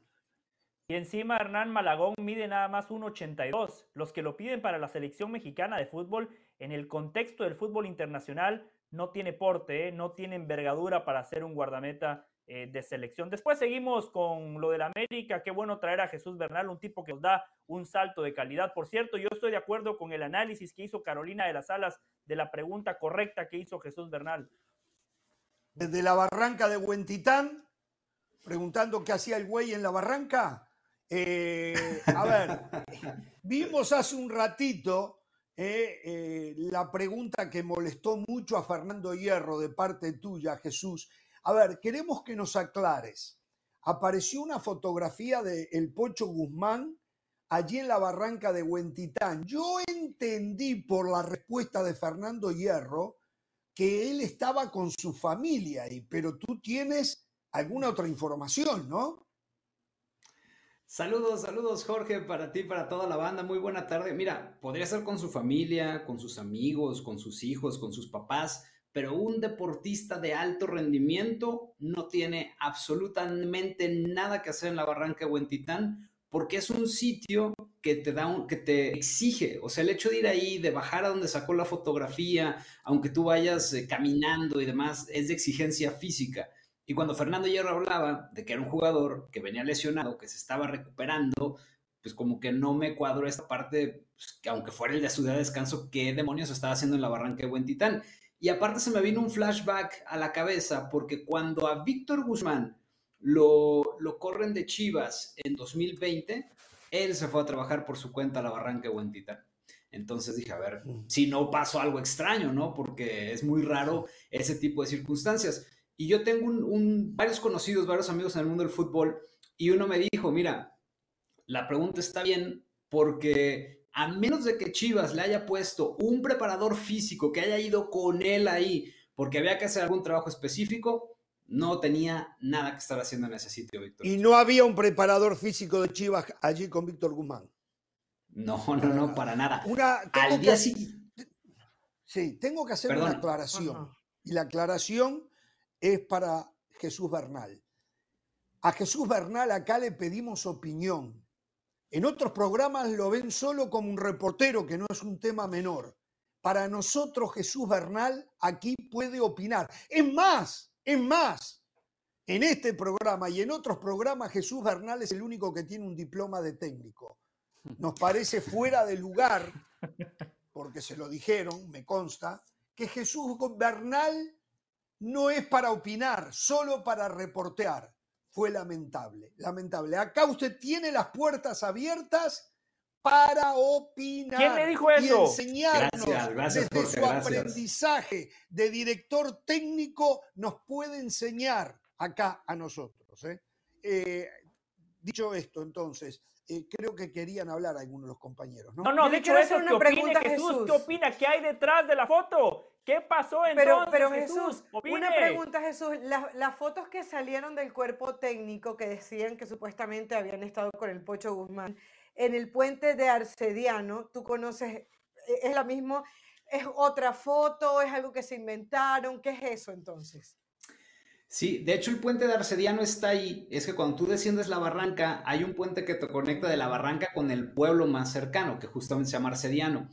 Y encima Hernán Malagón mide nada más 1,82. Los que lo piden para la selección mexicana de fútbol, en el contexto del fútbol internacional, no tiene porte, ¿eh? no tiene envergadura para ser un guardameta eh, de selección. Después seguimos con lo del América. Qué bueno traer a Jesús Bernal, un tipo que nos da un salto de calidad. Por cierto, yo estoy de acuerdo con el análisis que hizo Carolina de las Alas de la pregunta correcta que hizo Jesús Bernal. Desde la barranca de Huentitán, preguntando qué hacía el güey en la barranca. Eh, a ver, vimos hace un ratito eh, eh, la pregunta que molestó mucho a Fernando Hierro de parte tuya, Jesús. A ver, queremos que nos aclares. Apareció una fotografía de El Pocho Guzmán allí en la barranca de Huentitán. Yo entendí por la respuesta de Fernando Hierro que él estaba con su familia ahí, pero tú tienes alguna otra información, ¿no? Saludos, saludos Jorge, para ti, para toda la banda, muy buena tarde. Mira, podría ser con su familia, con sus amigos, con sus hijos, con sus papás, pero un deportista de alto rendimiento no tiene absolutamente nada que hacer en la Barranca de Huentitán porque es un sitio que te da un, que te exige, o sea, el hecho de ir ahí, de bajar a donde sacó la fotografía, aunque tú vayas eh, caminando y demás, es de exigencia física. Y cuando Fernando Hierro hablaba de que era un jugador que venía lesionado, que se estaba recuperando, pues como que no me cuadró esta parte, pues, que aunque fuera el de su día de descanso, ¿qué demonios estaba haciendo en la barranca de Buen Titán? Y aparte se me vino un flashback a la cabeza, porque cuando a Víctor Guzmán lo, lo corren de Chivas en 2020, él se fue a trabajar por su cuenta a la barranca de Buen Titán. Entonces dije, a ver, si no pasó algo extraño, ¿no? Porque es muy raro ese tipo de circunstancias. Y yo tengo un, varios conocidos, varios amigos en el mundo del fútbol, y uno me dijo, mira, la pregunta está bien porque a menos de que Chivas le haya puesto un preparador físico que haya ido con él ahí porque había que hacer algún trabajo específico, no tenía nada que estar haciendo en ese sitio, Víctor. Y no había un preparador físico de Chivas allí con Víctor Guzmán. No, no, no, para nada. Una, Al día siguiente. Sí, tengo que hacer una aclaración. Y la aclaración es para Jesús Bernal. A Jesús Bernal acá le pedimos opinión. En otros programas lo ven solo como un reportero, que no es un tema menor. Para nosotros Jesús Bernal aquí puede opinar. Es más, es más. En este programa y en otros programas Jesús Bernal es el único que tiene un diploma de técnico. Nos parece fuera de lugar, porque se lo dijeron, me consta, que Jesús Bernal no es para opinar, solo para reportear. Fue lamentable, lamentable. Acá usted tiene las puertas abiertas para opinar ¿Quién le dijo eso? y enseñarnos desde su aprendizaje de director técnico nos puede enseñar acá a nosotros. ¿eh? Eh, dicho esto, entonces, eh, creo que querían hablar algunos de los compañeros. No, no, no de hecho eso, una pregunta Jesús, ¿qué opina? ¿Qué hay detrás de la foto? ¿Qué pasó entonces, pero, pero Jesús? una pregunta, Jesús. Las, fotos que salieron del cuerpo técnico que decían que supuestamente habían estado con el Pocho Guzmán en el puente de Arcediano, tú conoces, e, es la misma, es otra foto, es algo que se inventaron, ¿qué es eso entonces? Sí, de hecho el puente de Arcediano está ahí. Es que cuando tú desciendes la barranca, hay un puente que te conecta de la barranca con el pueblo más cercano, que justamente se llama Arcediano.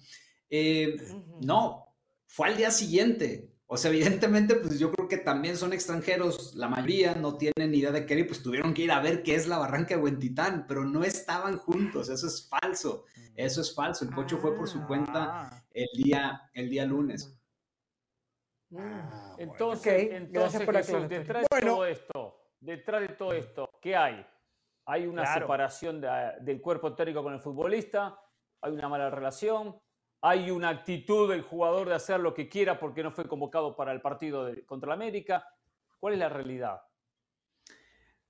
Eh, no, fue al día siguiente. O sea, evidentemente, pues yo creo que también son extranjeros, la mayoría no tienen idea de qué ir, pues tuvieron que ir a ver qué es la barranca de Huentitán, pero no estaban juntos, eso es falso, eso es falso. El Pocho fue por su cuenta ah. el día, el día lunes. Ah, entonces, entonces detrás de todo esto, detrás de todo esto, ¿qué hay? Hay una separación del cuerpo técnico con el futbolista, hay una mala relación, hay una actitud del jugador de hacer lo que quiera porque no fue convocado para el partido contra la América. ¿Cuál es la realidad?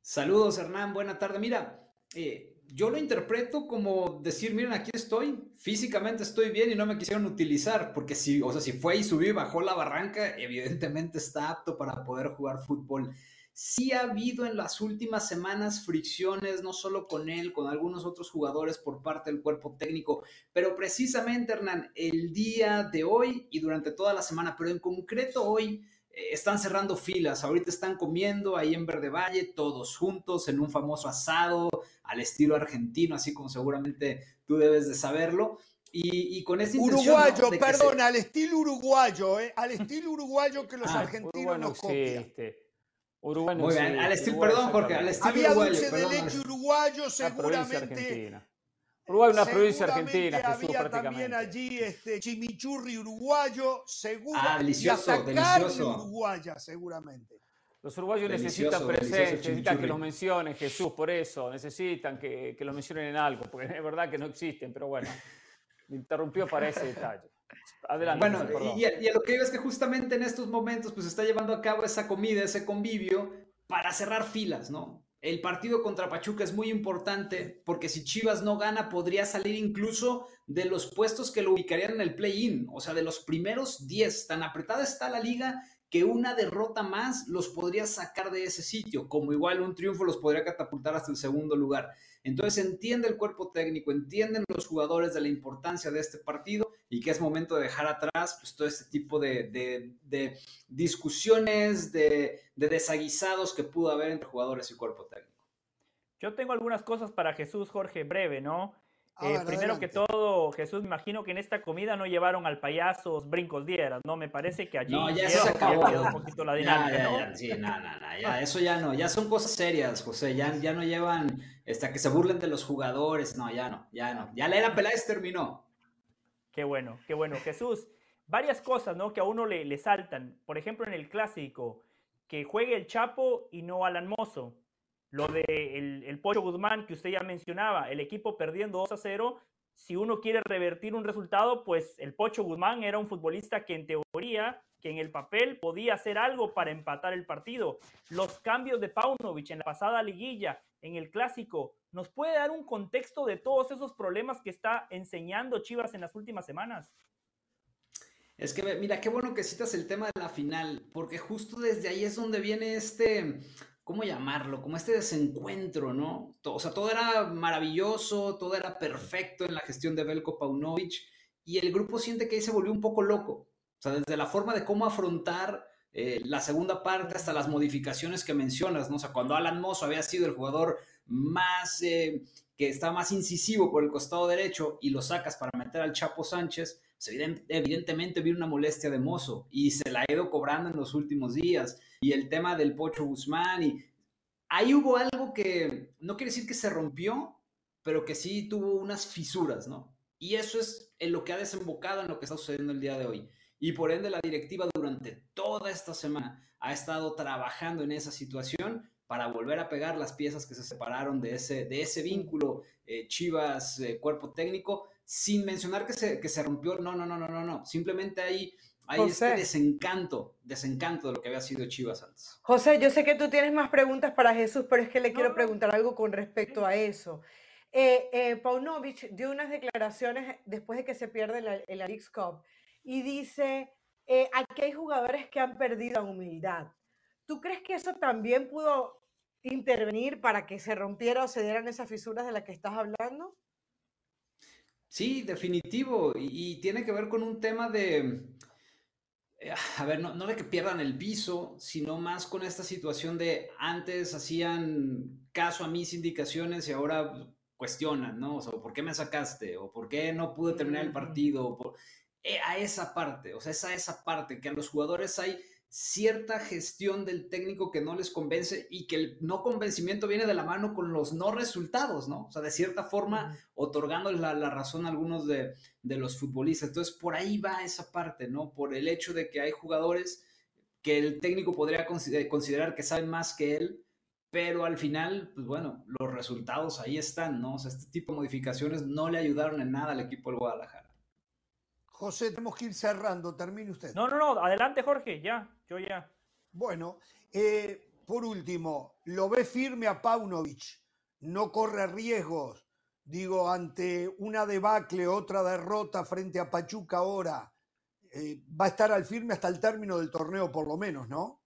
Saludos, Hernán. Buena tarde. Mira, eh, yo lo interpreto como decir, miren, aquí estoy, físicamente estoy bien y no me quisieron utilizar, porque si, o sea, si fue y subió y bajó la barranca, evidentemente está apto para poder jugar fútbol sí ha habido en las últimas semanas fricciones, no solo con él, con algunos otros jugadores por parte del cuerpo técnico, pero precisamente, Hernán, el día de hoy y durante toda la semana, pero en concreto hoy, eh, están cerrando filas, ahorita están comiendo ahí en Verde Valle, todos juntos en un famoso asado al estilo argentino, así como seguramente tú debes de saberlo. Y, con ese Uruguayo, perdón, al estilo uruguayo, eh, al estilo uruguayo que los ah, argentinos nos copian. Uruguay Muy bien, al estilo, perdón Jorge, al estilo Había uruguayo. dulce de leche uruguayo seguramente. Uruguay una provincia argentina, había también allí este chimichurri uruguayo, seguro. Ah, delicioso, y delicioso. uruguaya, seguramente. Los uruguayos necesitan presencia, necesitan que los mencionen, Jesús, por eso, necesitan que, que los mencionen en algo, porque es verdad que no existen, pero bueno, me interrumpió para ese detalle. Adelante. Bueno, y, a, lo que digo es que justamente en estos momentos pues está llevando a cabo esa comida, ese convivio para cerrar filas, ¿no? El partido contra Pachuca es muy importante porque si Chivas no gana podría salir incluso de los puestos que lo ubicarían en el play-in, o sea, de los primeros 10. Tan apretada está la liga que una derrota más los podría sacar de ese sitio, como igual un triunfo los podría catapultar hasta el segundo lugar. Entonces entiende el cuerpo técnico, entienden los jugadores de la importancia de este partido y que es momento de dejar atrás pues, todo este tipo de, discusiones, de, de desaguisados que pudo haber entre jugadores y cuerpo técnico. Yo tengo algunas cosas para Jesús Jorge breve, ¿no? Eh, primero que todo, Jesús, me imagino que en esta comida no llevaron al payaso brincos dieras, ¿no? Me parece que allí no, ya se acabó. un poquito la dinámica, ¿no? sí, no, no, no, ya, eso ya no, ya son cosas serias, José, ya, ya no llevan, hasta que se burlen de los jugadores, no, ya no, ya no, ya la era Peláez terminó. Qué bueno, qué bueno, Jesús, varias cosas, ¿no? Que a uno le, le saltan, por ejemplo, en el clásico, que juegue el Chapo y no Alan Mozo, lo de el, el, Guzmán que usted ya mencionaba, el equipo perdiendo 2 a 0, si uno quiere revertir un resultado, pues el Pocho Guzmán era un futbolista que en teoría, que en el papel podía hacer algo para empatar el partido. Los cambios de Paunovic en la pasada liguilla, en el clásico, ¿nos puede dar un contexto de todos esos problemas que está enseñando Chivas en las últimas semanas? Es que, mira, qué bueno que citas el tema de la final, porque justo desde ahí es donde viene este, ¿cómo llamarlo? Como este desencuentro, ¿no? O sea, todo era maravilloso, todo era perfecto en la gestión de Belko Paunovic y el grupo siente que ahí se volvió un poco loco. O sea, desde la forma de cómo afrontar eh, la segunda parte hasta las modificaciones que mencionas, ¿no? Sea, cuando Alan Mosso había sido el jugador más, eh, que está más incisivo por el costado derecho y lo sacas para meter al Chapo Sánchez, pues, evidentemente vino una molestia de Mozo y se la ha ido cobrando en los últimos días. Y el tema del Pocho Guzmán, y ahí hubo algo que no quiere decir que se rompió, pero que sí tuvo unas fisuras, ¿no? Y eso es en lo que ha desembocado en lo que está sucediendo el día de hoy. Y por ende la directiva durante toda esta semana ha estado trabajando en esa situación para volver a pegar las piezas que se separaron de ese, de ese vínculo eh, Chivas eh, cuerpo técnico sin mencionar que se, que se rompió, no, no, no, no, no, no, simplemente hay, hay este desencanto, desencanto de lo que había sido Chivas antes. José, yo sé que tú tienes más preguntas para Jesús, pero es que le quiero preguntar algo con respecto a eso. Eh, eh, Paunovic dio unas declaraciones después de que se pierde el, el Alix Cup y dice, eh, aquí hay jugadores que han perdido la humildad. ¿Tú crees que eso también pudo intervenir para que se rompiera o se dieran esas fisuras de las que estás hablando? Sí, definitivo. Y, tiene que ver con un tema de, eh, a ver, no, de que pierdan el piso, sino más con esta situación de antes hacían caso a mis indicaciones y ahora cuestionan, ¿no? O sea, ¿por qué me sacaste? ¿O por qué no pude terminar el partido? Eh, a esa parte, o sea, es a esa parte que a los jugadores hay cierta gestión del técnico que no les convence y que el no convencimiento viene de la mano con los no resultados, ¿no? O sea, de cierta forma, otorgando la, razón a algunos de, los futbolistas. Entonces, por ahí va esa parte, ¿no? Por el hecho de que hay jugadores que el técnico podría considerar que saben más que él, pero al final, pues bueno, los resultados ahí están, ¿no? O sea, este tipo de modificaciones no le ayudaron en nada al equipo del Guadalajara. José, tenemos que ir cerrando. Termine usted. No, no, no. Adelante, Jorge. Ya, yo ya. Bueno, eh, por último, ¿lo ve firme a Paunovic? ¿No corre riesgos? Digo, ante una debacle, otra derrota frente a Pachuca ahora, eh, va a estar al firme hasta el término del torneo, por lo menos, ¿no?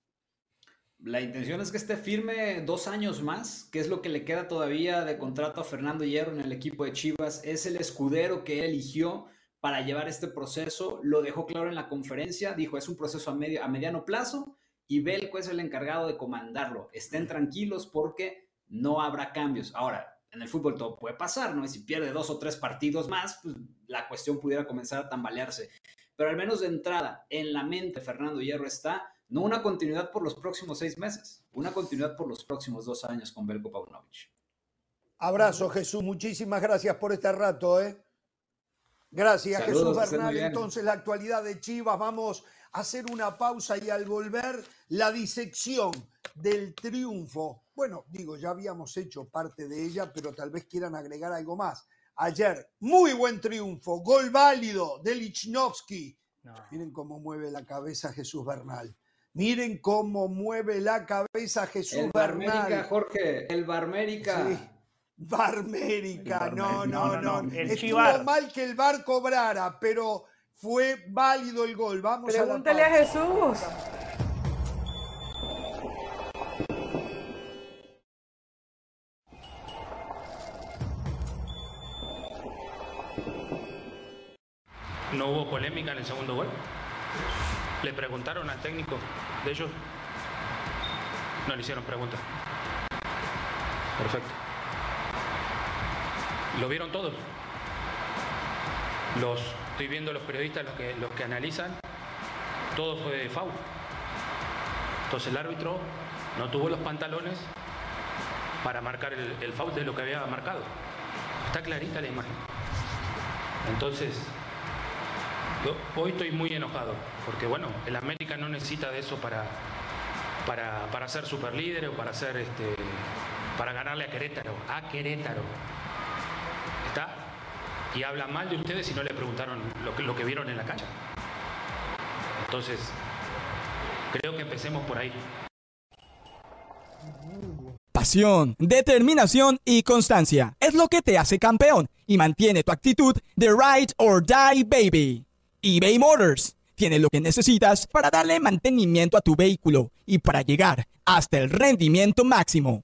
La intención es que esté firme dos años más, que es lo que le queda todavía de contrato a Fernando Hierro en el equipo de Chivas. Es el escudero que él eligió para llevar este proceso, lo dejó claro en la conferencia, dijo, es un proceso a, medio, a mediano plazo y Belco es el encargado de comandarlo. Estén tranquilos porque no habrá cambios. Ahora, en el fútbol todo puede pasar, ¿no? Y si pierde dos o tres partidos más, pues la cuestión pudiera comenzar a tambalearse. Pero al menos de entrada, en la mente Fernando Hierro está no una continuidad por los próximos seis meses, una continuidad por los próximos dos años con Belko Paunovic. Abrazo, Jesús. Muchísimas gracias por este rato, ¿eh? Gracias, Jesús Bernal. Entonces, la actualidad de Chivas. Vamos a hacer una pausa y al volver, la disección del triunfo. Bueno, digo, ya habíamos hecho parte de ella, pero tal vez quieran agregar algo más. Ayer, muy buen triunfo, gol válido de Lichnowsky. Miren cómo mueve la cabeza Jesús Bernal. Miren cómo mueve la cabeza Jesús el Bernal. Jorge, el Barmérica. Barmérica, no, no, no. Estuvo mal que el bar cobrara, pero fue válido el gol. Vamos Pregúntale a, la a Jesús. No hubo polémica en el segundo gol. Le preguntaron al técnico de ellos. No le hicieron preguntas. Perfecto. Lo vieron todos. Los, estoy viendo los periodistas, los que, los que analizan. Todo fue foul. Entonces el árbitro no tuvo los pantalones para marcar el, el de lo que había marcado. Está clarita la imagen. Entonces, hoy estoy muy enojado, porque bueno, el América no necesita de eso para, para, para ser superlíder o para ser este, para ganarle a Querétaro, a Querétaro. Y habla mal de ustedes si no le preguntaron lo que, lo que vieron en la cancha. Entonces, creo que empecemos por ahí. Pasión, determinación y constancia es lo que te hace campeón y mantiene tu actitud de ride or die baby. eBay Motors tiene lo que necesitas para darle mantenimiento a tu vehículo y para llegar hasta el rendimiento máximo.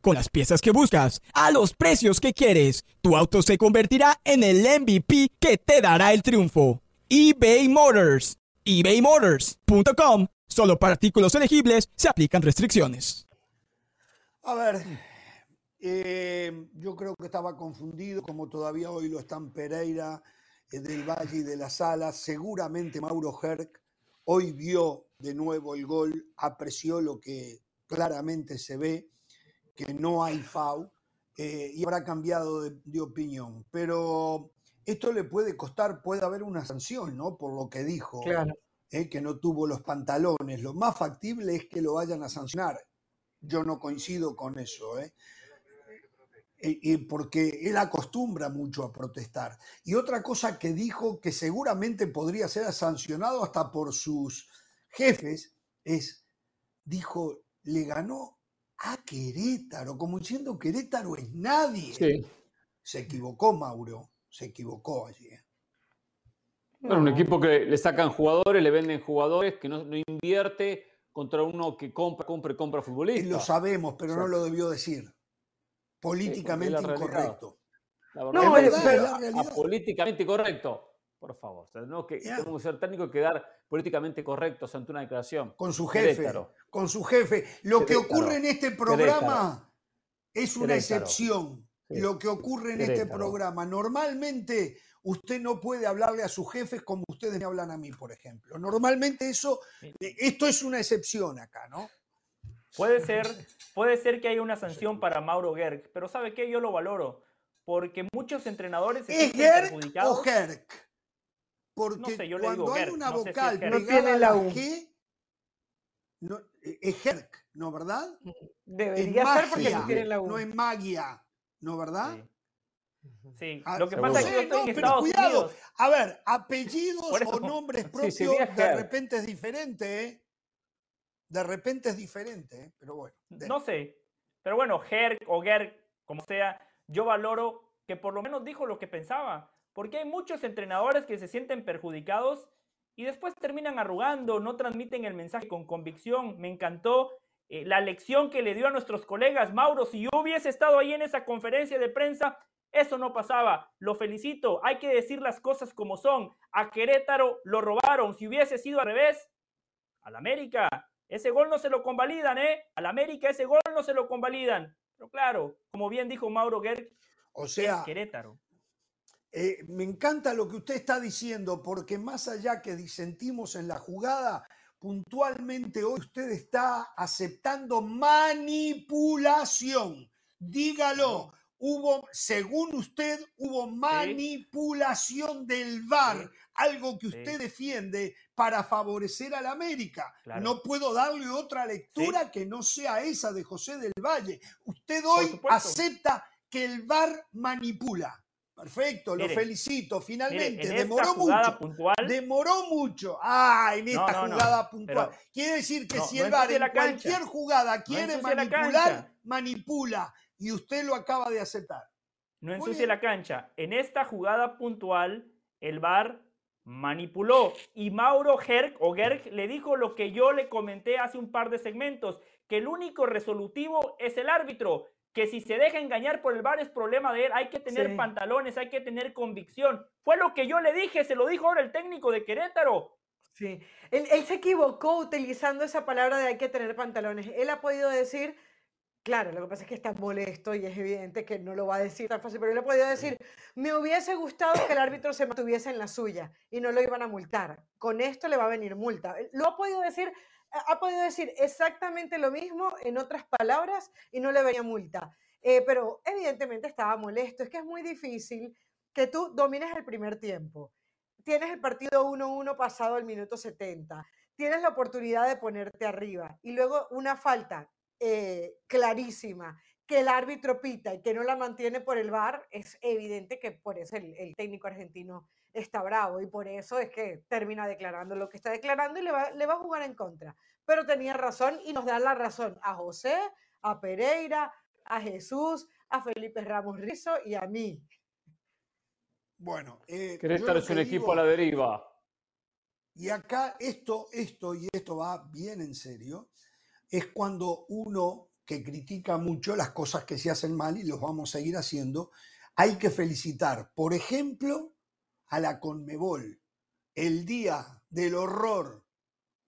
Con las piezas que buscas, a los precios que quieres, tu auto se convertirá en el MVP que te dará el triunfo. eBay Motors. ebaymotors.com Solo para artículos elegibles se aplican restricciones. A ver, eh, yo creo que estaba confundido, como todavía hoy lo están Pereira, eh, del Valle y de la Sala. Seguramente Mauro Herc hoy vio de nuevo el gol, apreció lo que claramente se ve, que no hay FAU, eh, y habrá cambiado de, de opinión. Pero esto le puede costar, puede haber una sanción, ¿no? Por lo que dijo. Claro. eh, que no tuvo los pantalones. Lo más factible es que lo vayan a sancionar. Yo no coincido con eso, ¿eh? Porque él acostumbra mucho a protestar. Y otra cosa que dijo que seguramente podría ser sancionado hasta por sus jefes es, dijo, le ganó a Querétaro, como diciendo Querétaro es nadie. Sí. Se equivocó Mauro, se equivocó allí. ¿eh? Bueno, un equipo que le sacan jugadores, le venden jugadores, que no, no invierte contra uno que compra, compra y compra futbolistas. lo sabemos, pero no lo debió decir. Políticamente incorrecto. La No, verdad es es verdad, que es la sea realidad. políticamente correcto. Por favor, no que Ya. tenemos que ser técnicos y quedar políticamente correctos ante una declaración. Con su jefe, Querétaro. con su jefe. Lo que ocurre en este programa es una Querétaro. excepción. Sí. Lo que ocurre en este programa. Normalmente usted no puede hablarle a sus jefes como ustedes me hablan a mí, por ejemplo. Normalmente eso, eh, esto es una excepción acá, ¿no? Puede ser, puede ser que haya una sanción para Mauro Gerg, pero ¿sabe qué? Yo lo valoro. Porque muchos entrenadores se ¿Es Gerk perjudicados. o Herc? Porque sé, yo le cuando digo hay Gerk, una no sé si es vocal Gerk. No pegada tiene a la U. G, no, es Herc, ¿no verdad? Es Debería ser porque magia, no tiene la U. no es magia, ¿no verdad? Sí. Sí, Ah, lo que seguro. pasa es que yo Sí, estoy no, en pero Estados cuidado. Unidos. A ver, apellidos o nombres propios de Herc. repente es diferente, ¿eh? De repente es diferente, ¿eh? pero bueno. de- No sé. Pero bueno, Gerg o Gerg, como sea, yo valoro que por lo menos dijo lo que pensaba. Porque hay muchos entrenadores que se sienten perjudicados y después terminan arrugando, no transmiten el mensaje con convicción. Me encantó eh, la lección que le dio a nuestros colegas. Mauro, si yo hubiese estado ahí en esa conferencia de prensa, eso no pasaba. Lo felicito. Hay que decir las cosas como son. A Querétaro lo robaron. Si hubiese sido al revés, al América. Ese gol no se lo convalidan, ¿eh? Al América ese gol no se lo convalidan. Pero claro, como bien dijo Mauro Gerg, o es sea, Querétaro. Eh, me encanta lo que usted está diciendo, porque más allá que disentimos en la jugada, puntualmente hoy usted está aceptando manipulación. Dígalo. Hubo, según usted, hubo manipulación del VAR, Sí. algo que Sí. usted defiende para favorecer al América. Claro. No puedo darle otra lectura que no sea esa de José del Valle. Usted hoy acepta que el VAR manipula. Perfecto, lo Mire, felicito. Finalmente, demoró mucho. puntual- Demoró mucho. Ah, en esta no, no, jugada puntual. Quiere decir que si el VAR en cualquier jugada quiere manipular, manipula. Y usted lo acaba de aceptar. No ensucie la cancha. En esta jugada puntual, el VAR manipuló y Mauro Gerg o Gerg le dijo lo que yo le comenté hace un par de segmentos, que el único resolutivo es el árbitro, que si se deja engañar por el VAR es problema de él, hay que tener Sí. pantalones, hay que tener convicción. Fue lo que yo le dije, se lo dijo ahora el técnico de Querétaro. Sí, él, él se equivocó utilizando esa palabra de hay que tener pantalones. Él ha podido decir, claro, lo que pasa es que está molesto y es evidente que no lo va a decir tan fácil, pero él ha podido decir, me hubiese gustado que el árbitro se mantuviese en la suya y no lo iban a multar. Con esto le va a venir multa. Lo ha podido decir, ha podido decir exactamente lo mismo en otras palabras y no le venía multa. Eh, pero evidentemente estaba molesto. Es que es muy difícil que tú domines el primer tiempo tienes el partido 1-1 pasado el minuto 70, tienes la oportunidad de ponerte arriba y luego una falta eh, clarísima que el árbitro pita y que no la mantiene por el VAR, es evidente que por eso el técnico argentino está bravo y por eso es que termina declarando lo que está declarando y le va, le va a jugar en contra. Pero tenía razón y nos da la razón a José, a Pereira, a Jesús, a Felipe Ramos Rizo y a mí. Bueno, eh, Querétaro es un equipo digo- a la deriva. Y acá esto, esto y esto va bien en serio, es cuando uno que critica mucho las cosas que se hacen mal y los vamos a seguir haciendo, hay que felicitar, por ejemplo, a la Conmebol, el día del horror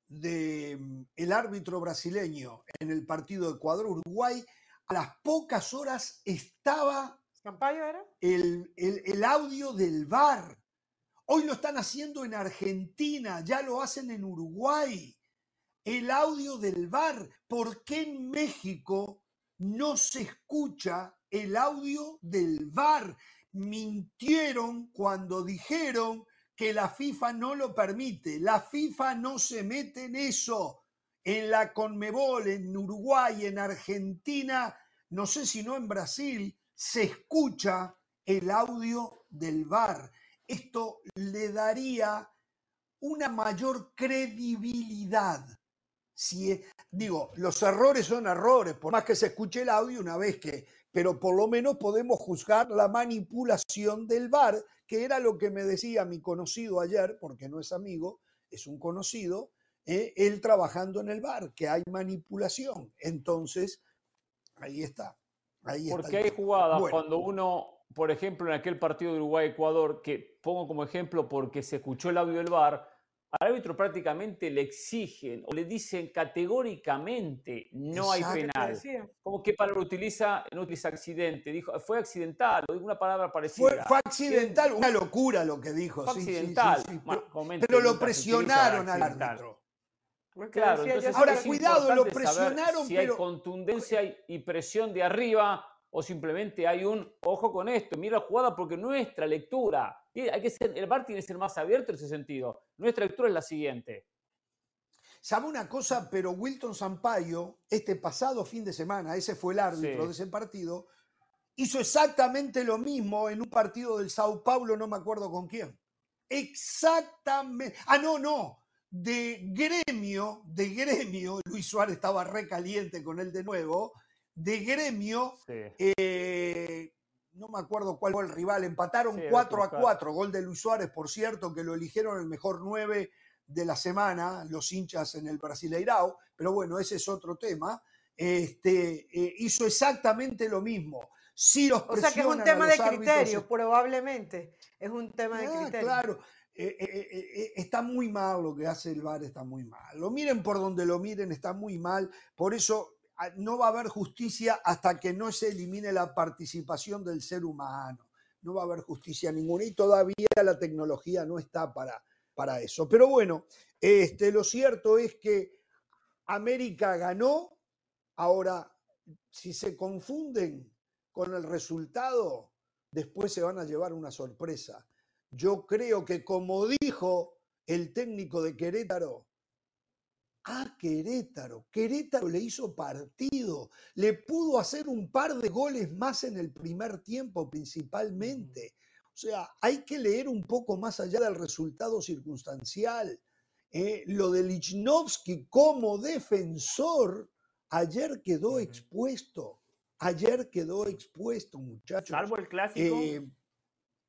del árbitro brasileño en el partido Ecuador-Uruguay, a las pocas horas estaba ¿Campayo era? el, el- el audio del VAR. Hoy lo están haciendo en Argentina, ya lo hacen en Uruguay. El audio del VAR. ¿Por qué en México no se escucha el audio del VAR? Mintieron cuando dijeron que la FIFA no lo permite. La FIFA no se mete en eso. En la Conmebol, en Uruguay, en Argentina, no sé si no en Brasil, se escucha el audio del VAR. Esto le daría una mayor credibilidad. Si, digo, los errores son errores, por más que se escuche el audio una vez que, pero por lo menos podemos juzgar la manipulación del VAR, que era lo que me decía mi conocido ayer, porque no es amigo, es un conocido, eh, él trabajando en el VAR, que hay manipulación. Entonces, ahí está. Ahí está Porque el hay jugadas Bueno. cuando uno, por ejemplo, en aquel partido de Uruguay-Ecuador, que pongo como ejemplo porque se escuchó el audio del VAR, al árbitro prácticamente le exigen o le dicen categóricamente no hay penal. decía. ¿Cómo qué palabra utiliza? No utiliza accidente. Dijo, fue accidental, o una palabra parecida. fue accidental, una locura lo que dijo. Fue sí, sí, sí, accidental. sí, Bueno, pero- lo presionaron al árbitro. Lo que Claro, entonces Ahora, cuidado, lo presionaron, si hay pero- contundencia y- presión de arriba o simplemente hay un ojo con esto, mira la jugada porque nuestra lectura, hay que ser, el VAR tiene que ser más abierto en ese sentido. Nuestra lectura es la siguiente. ¿Sabe una cosa? Pero Wilton Sampaio, este pasado fin de semana, ese fue el árbitro Sí. de ese partido, hizo exactamente lo mismo en un partido del Sao Paulo, no me acuerdo con quién. Exactamente. Ah, no, no. De gremio, de gremio, Luis Suárez estaba recaliente con él de nuevo. De gremio, Sí. eh, no me acuerdo cuál fue el rival, empataron Sí, era 4 a Crucado. 4, gol de Luis Suárez, por cierto, que lo eligieron el mejor 9 de la semana, los hinchas en el Brasileirao, pero bueno, ese es otro tema. Este, eh, hizo exactamente lo mismo. Sí los O sea que es un tema de árbitros, criterio, probablemente. Es un tema de Ah, criterio. claro. Eh, eh, está muy mal lo que hace el VAR, está muy mal. Lo miren por donde lo miren, está muy mal. Por eso no va a haber justicia hasta que no se elimine la participación del ser humano. No va a haber justicia ninguna y todavía la tecnología no está para, para eso. Pero bueno, este, lo cierto es que América ganó. Ahora, si se confunden con el resultado, después se van a llevar una sorpresa. Yo creo que como dijo el técnico de Querétaro, a Querétaro, Querétaro le hizo partido, le pudo hacer un par de goles más en el primer tiempo principalmente. sea, hay que leer un poco más allá del resultado circunstancial. Eh, lo de Lichnowsky como defensor ayer quedó expuesto. Ayer quedó expuesto, muchachos. Salvo el clásico. Eh,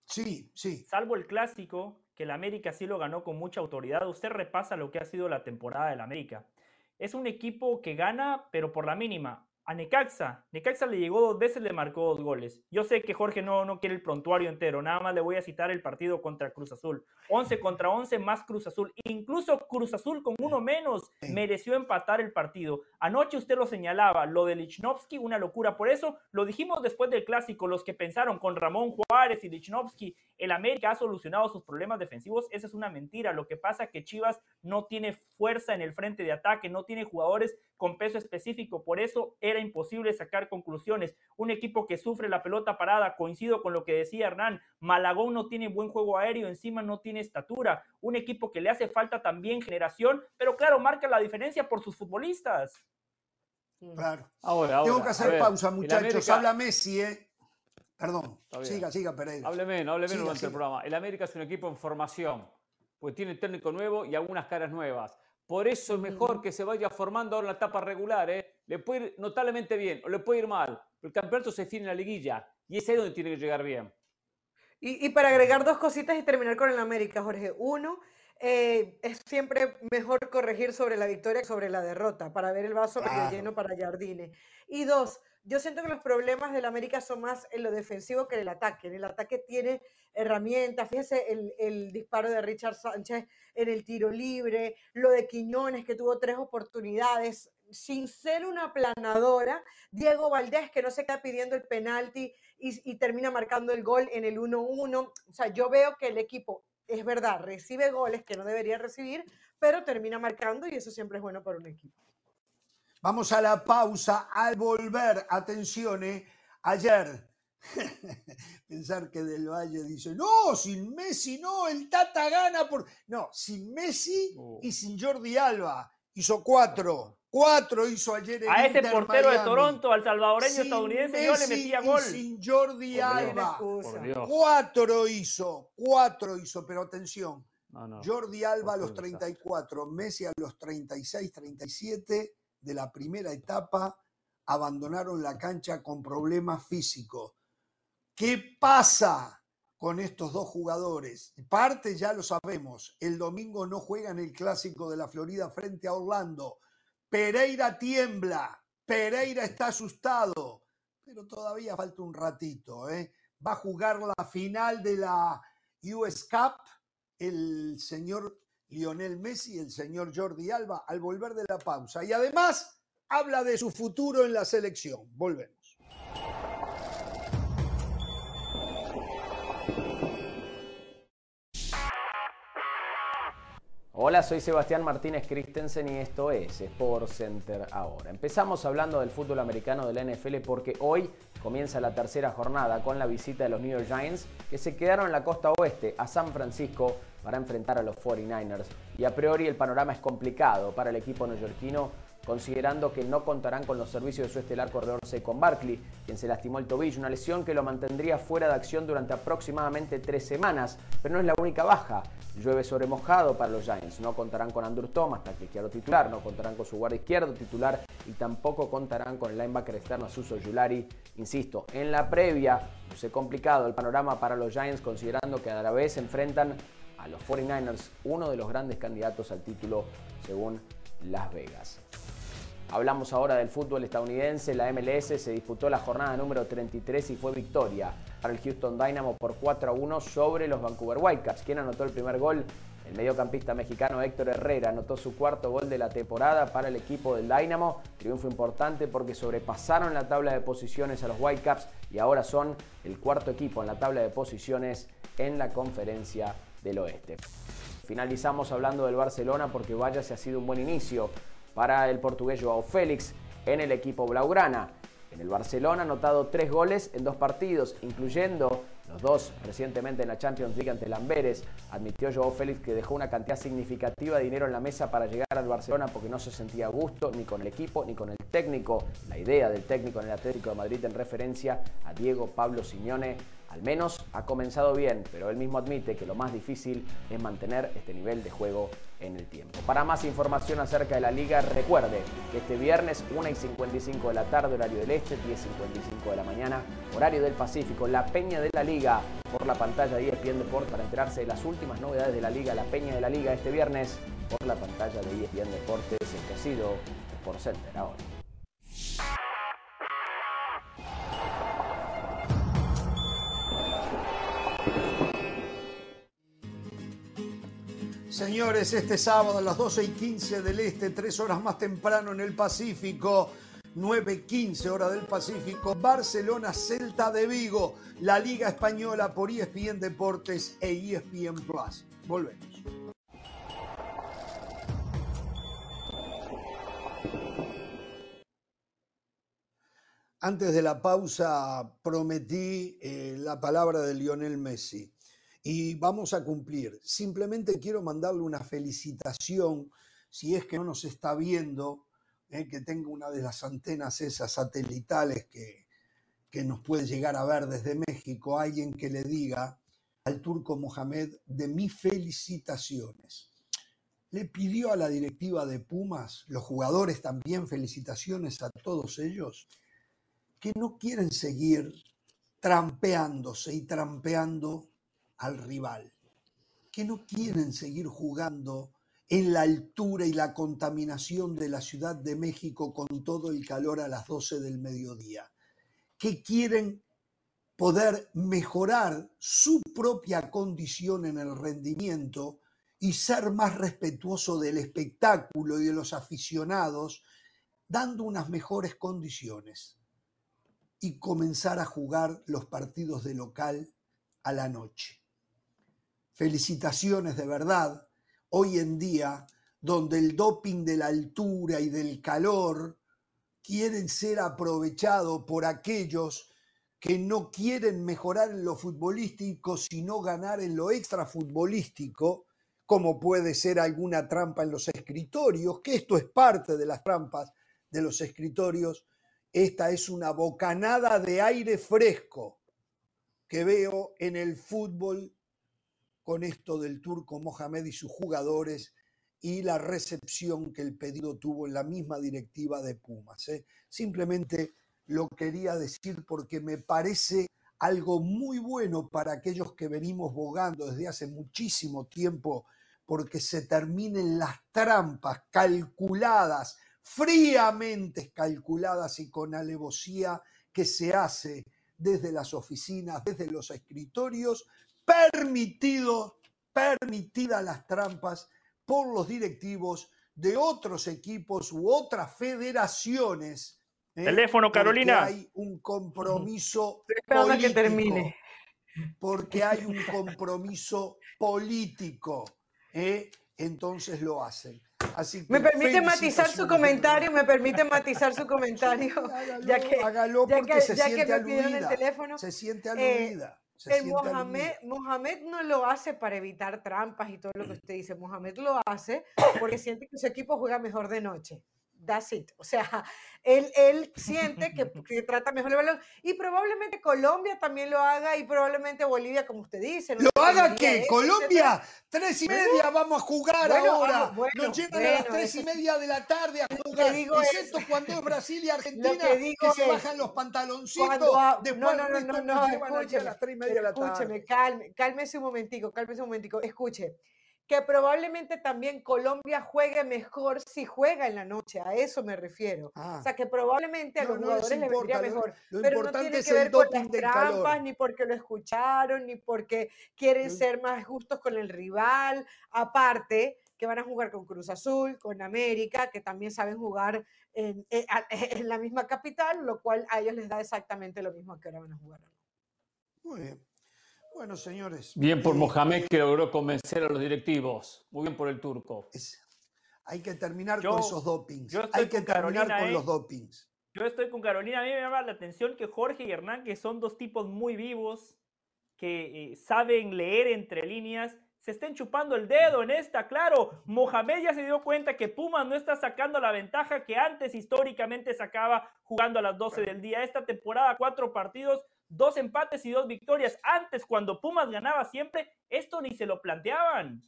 sí, sí. Salvo el clásico, que el América sí lo ganó con mucha autoridad. Usted repasa lo que ha sido la temporada del América. Es un equipo que gana, pero por la mínima a Necaxa. Necaxa le llegó dos veces, le marcó dos goles. Yo sé que Jorge no, no quiere el prontuario entero, nada más le voy a citar el partido contra Cruz Azul. 11 contra 11 más Cruz Azul. Incluso Cruz Azul con uno menos mereció empatar el partido. Anoche usted lo señalaba, lo de Lichnowsky, una locura. Por eso lo dijimos después del clásico, los que pensaron con Ramón Juárez y Lichnowsky, el América ha solucionado sus problemas defensivos. Esa es una mentira. Lo que pasa es que Chivas no tiene fuerza en el frente de ataque, no tiene jugadores con peso específico. Por eso era imposible sacar conclusiones. Un equipo que sufre la pelota parada, coincido con lo que decía Hernán, Malagón no tiene buen juego aéreo, encima no tiene estatura. Un equipo que le hace falta también generación, pero claro, marca la diferencia por sus futbolistas. Claro. Ahora, Tengo que hacer ver, pausa, muchachos. América- Habla Messi, ¿eh? Perdón. Siga, siga, Pereira. Hable menos, hable menos Siga, durante el programa. El América es un equipo en formación, pues tiene técnico nuevo y algunas caras nuevas. Por eso es mejor que se vaya formando ahora en la etapa regular. ¿eh? Le puede ir notablemente bien o le puede ir mal. pero El campeonato se define en la liguilla y es ahí donde tiene que llegar bien. Y, y para agregar dos cositas y terminar con el América, Jorge. Uno, eh, es siempre mejor corregir sobre la victoria que sobre la derrota, para ver el vaso medio Claro. lleno para Jardine. Y dos, yo siento que los problemas del América son más en lo defensivo que en el ataque. En el ataque tiene herramientas, fíjese el, disparo de Richard Sánchez en el tiro libre, lo de Quiñones que tuvo tres oportunidades, sin ser una aplanadora, Diego Valdés que no se queda pidiendo el penalti y, y termina marcando el gol en el 1-1. O sea, yo veo que el equipo, es verdad, recibe goles que no debería recibir, pero termina marcando y eso siempre es bueno para un equipo. Vamos a la pausa. Al volver, atención, ¿eh? ayer, pensar que Del Valle dice, no, sin Messi no, el Tata gana por... No, sin Messi Oh. y sin Jordi Alba. Hizo cuatro. Cuatro hizo ayer el A este Inter portero de. Toronto, al salvadoreño Sin estadounidense, yo le Messi metía y gol. sin Jordi Por. Alba. Dios. Cuatro hizo, cuatro hizo, pero atención. No, no. Jordi Alba a los Por Dios. 34, Messi a los 36, 37 de la primera etapa abandonaron la cancha con problemas físicos. ¿Qué pasa con estos dos jugadores? Parte ya lo sabemos, el domingo no juegan el clásico de la Florida frente a Orlando. Pereira tiembla, Pereira está asustado, pero todavía falta un ratito. ¿eh? Va a jugar la final de la US Cup el señor Lionel Messi y el señor Jordi Alba al volver de la pausa. Y además habla de su futuro en la selección. Volvemos. Hola, soy Sebastián Martínez Christensen y esto es Sport Center ahora. Empezamos hablando del fútbol americano de la NFL porque hoy comienza la tercera jornada con la visita de los New York Giants que se quedaron en la costa oeste a San Francisco para enfrentar a los 49ers. Y a priori el panorama es complicado para el equipo neoyorquino considerando que no contarán con los servicios de su estelar corredor Saquon Barkley, quien se lastimó el tobillo, una lesión que lo mantendría fuera de acción durante aproximadamente tres semanas, pero no es la única baja. Llueve sobre mojado para los Giants, no contarán con Andrew Thomas, tackle titular, no contarán con su guardia izquierdo titular y tampoco contarán con el linebacker externo Suso Yulari. Insisto, en la previa luce complicado el panorama para los Giants considerando que a la vez se enfrentan a los 49ers, uno de los grandes candidatos al título según Las Vegas. Hablamos ahora del fútbol estadounidense. La MLS se disputó la jornada número 33 y fue victoria para el Houston Dynamo por 4 a 1 sobre los Vancouver Whitecaps. ¿Quién anotó el primer gol? El mediocampista mexicano Héctor Herrera anotó su cuarto gol de la temporada para el equipo del Dynamo. Triunfo importante porque sobrepasaron la tabla de posiciones a los Whitecaps y ahora son el cuarto equipo en la tabla de posiciones en la conferencia del oeste. Finalizamos hablando del Barcelona porque vaya si ha sido un buen inicio para el portugués Joao Félix en el equipo Blaugrana. En el Barcelona ha anotado tres goles en dos partidos, incluyendo los dos recientemente en la Champions League ante el Amberes. Admitió Joao Félix que dejó una cantidad significativa de dinero en la mesa para llegar al Barcelona porque no se sentía a gusto ni con el equipo ni con el técnico. La idea del técnico en el Atlético de Madrid en referencia a Diego Pablo Simeone Al menos ha comenzado bien, pero él mismo admite que lo más difícil es mantener este nivel de juego en el tiempo. Para más información acerca de la liga, recuerde que este viernes 1 y 55 de la tarde, horario del este, 10 y 55 de la mañana, horario del Pacífico, la Peña de la Liga por la pantalla de ESPN Deport para enterarse de las últimas novedades de la liga, la Peña de la Liga este viernes por la pantalla de ESPN Deportes, el ha sido por Center ahora. Señores, este sábado a las 12 y 15 del Este, tres horas más temprano en el Pacífico, 9.15 hora del Pacífico, Barcelona Celta de Vigo, la Liga Española por ESPN Deportes e ESPN Plus. Volvemos. Antes de la pausa prometí eh, la palabra de Lionel Messi y vamos a cumplir. Simplemente quiero mandarle una felicitación, si es que no nos está viendo, eh, que tenga una de las antenas esas satelitales que, que nos puede llegar a ver desde México, alguien que le diga al turco Mohamed de mis felicitaciones. Le pidió a la directiva de Pumas, los jugadores también, felicitaciones a todos ellos, que no quieren seguir trampeándose y trampeando al rival, que no quieren seguir jugando en la altura y la contaminación de la Ciudad de México con todo el calor a las 12 del mediodía, que quieren poder mejorar su propia condición en el rendimiento y ser más respetuoso del espectáculo y de los aficionados, dando unas mejores condiciones y comenzar a jugar los partidos de local a la noche. Felicitaciones de verdad. Hoy en día, donde el doping de la altura y del calor quieren ser aprovechado por aquellos que no quieren mejorar en lo futbolístico, sino ganar en lo extrafutbolístico, como puede ser alguna trampa en los escritorios, que esto es parte de las trampas de los escritorios, esta es una bocanada de aire fresco que veo en el fútbol con esto del turco Mohamed y sus jugadores y la recepción que el pedido tuvo en la misma directiva de Pumas. ¿eh? Simplemente lo quería decir porque me parece algo muy bueno para aquellos que venimos bogando desde hace muchísimo tiempo porque se terminen las trampas calculadas fríamente calculadas y con alevosía que se hace desde las oficinas, desde los escritorios, permitido, permitidas las trampas por los directivos de otros equipos u otras federaciones. ¿eh? Teléfono, Carolina. Hay un compromiso Espera que termine. Porque hay un compromiso político. ¿eh? Entonces lo hacen me permite matizar su comentario, me permite matizar su comentario, ya que, hágalo ya que, se ya siente que me aludida, el teléfono. Se siente eh, aludida. Se el Mohamed. Mohamed no lo hace para evitar trampas y todo lo que usted dice. Mohamed lo hace porque siente que su equipo juega mejor de noche. That's it. O sea, él, él siente que, que trata mejor el balón. Y probablemente Colombia también lo haga y probablemente Bolivia, como usted dice. no ¿Lo haga qué? ¿Colombia? etcétera. Tres y media vamos a jugar bueno, ahora. ah, bueno, Nos llegan a las tres y media de la tarde a jugar. es- Excepto cuando es Brasil y Argentina, que se es, bajan los pantaloncitos. Cuando ha- Después no, no, no, no, no, llevan allí a escúcheme, las tres y media de la tarde. escúcheme, calme, cálmese un momentico, cálmese un momentico, escuche, que probablemente también Colombia juegue mejor si juega en la noche, a eso me refiero. Ah. O sea, que probablemente a No, los no les jugadores les vendría importa, lo- mejor, lo pero no tiene que ver con las trampas, calor. ni porque lo escucharon, ni porque quieren ser más justos con el rival, aparte que van a jugar con Cruz Azul, con América, que también saben jugar en, en- a- en la misma capital, lo cual a ellos les da exactamente lo mismo que ahora van a jugar. Muy bien. Bueno, señores. Bien por eh, Mohamed que logró convencer a los directivos. Muy bien por el turco. es- hay que terminar Yo- con esos dopings. Hay que con terminar Carolina, con ¿eh? los dopings. Yo estoy con Carolina. A mí me llama la atención que Jorge y Hernán, que son dos tipos muy vivos, que eh, saben leer entre líneas, se estén chupando el dedo en esta. Claro, Mohamed ya se dio cuenta que Pumas no está sacando la ventaja que antes históricamente sacaba jugando a las 12 del día. Esta temporada, cuatro partidos, dos empates y dos victorias. Antes, cuando Pumas ganaba siempre, esto ni se lo planteaban.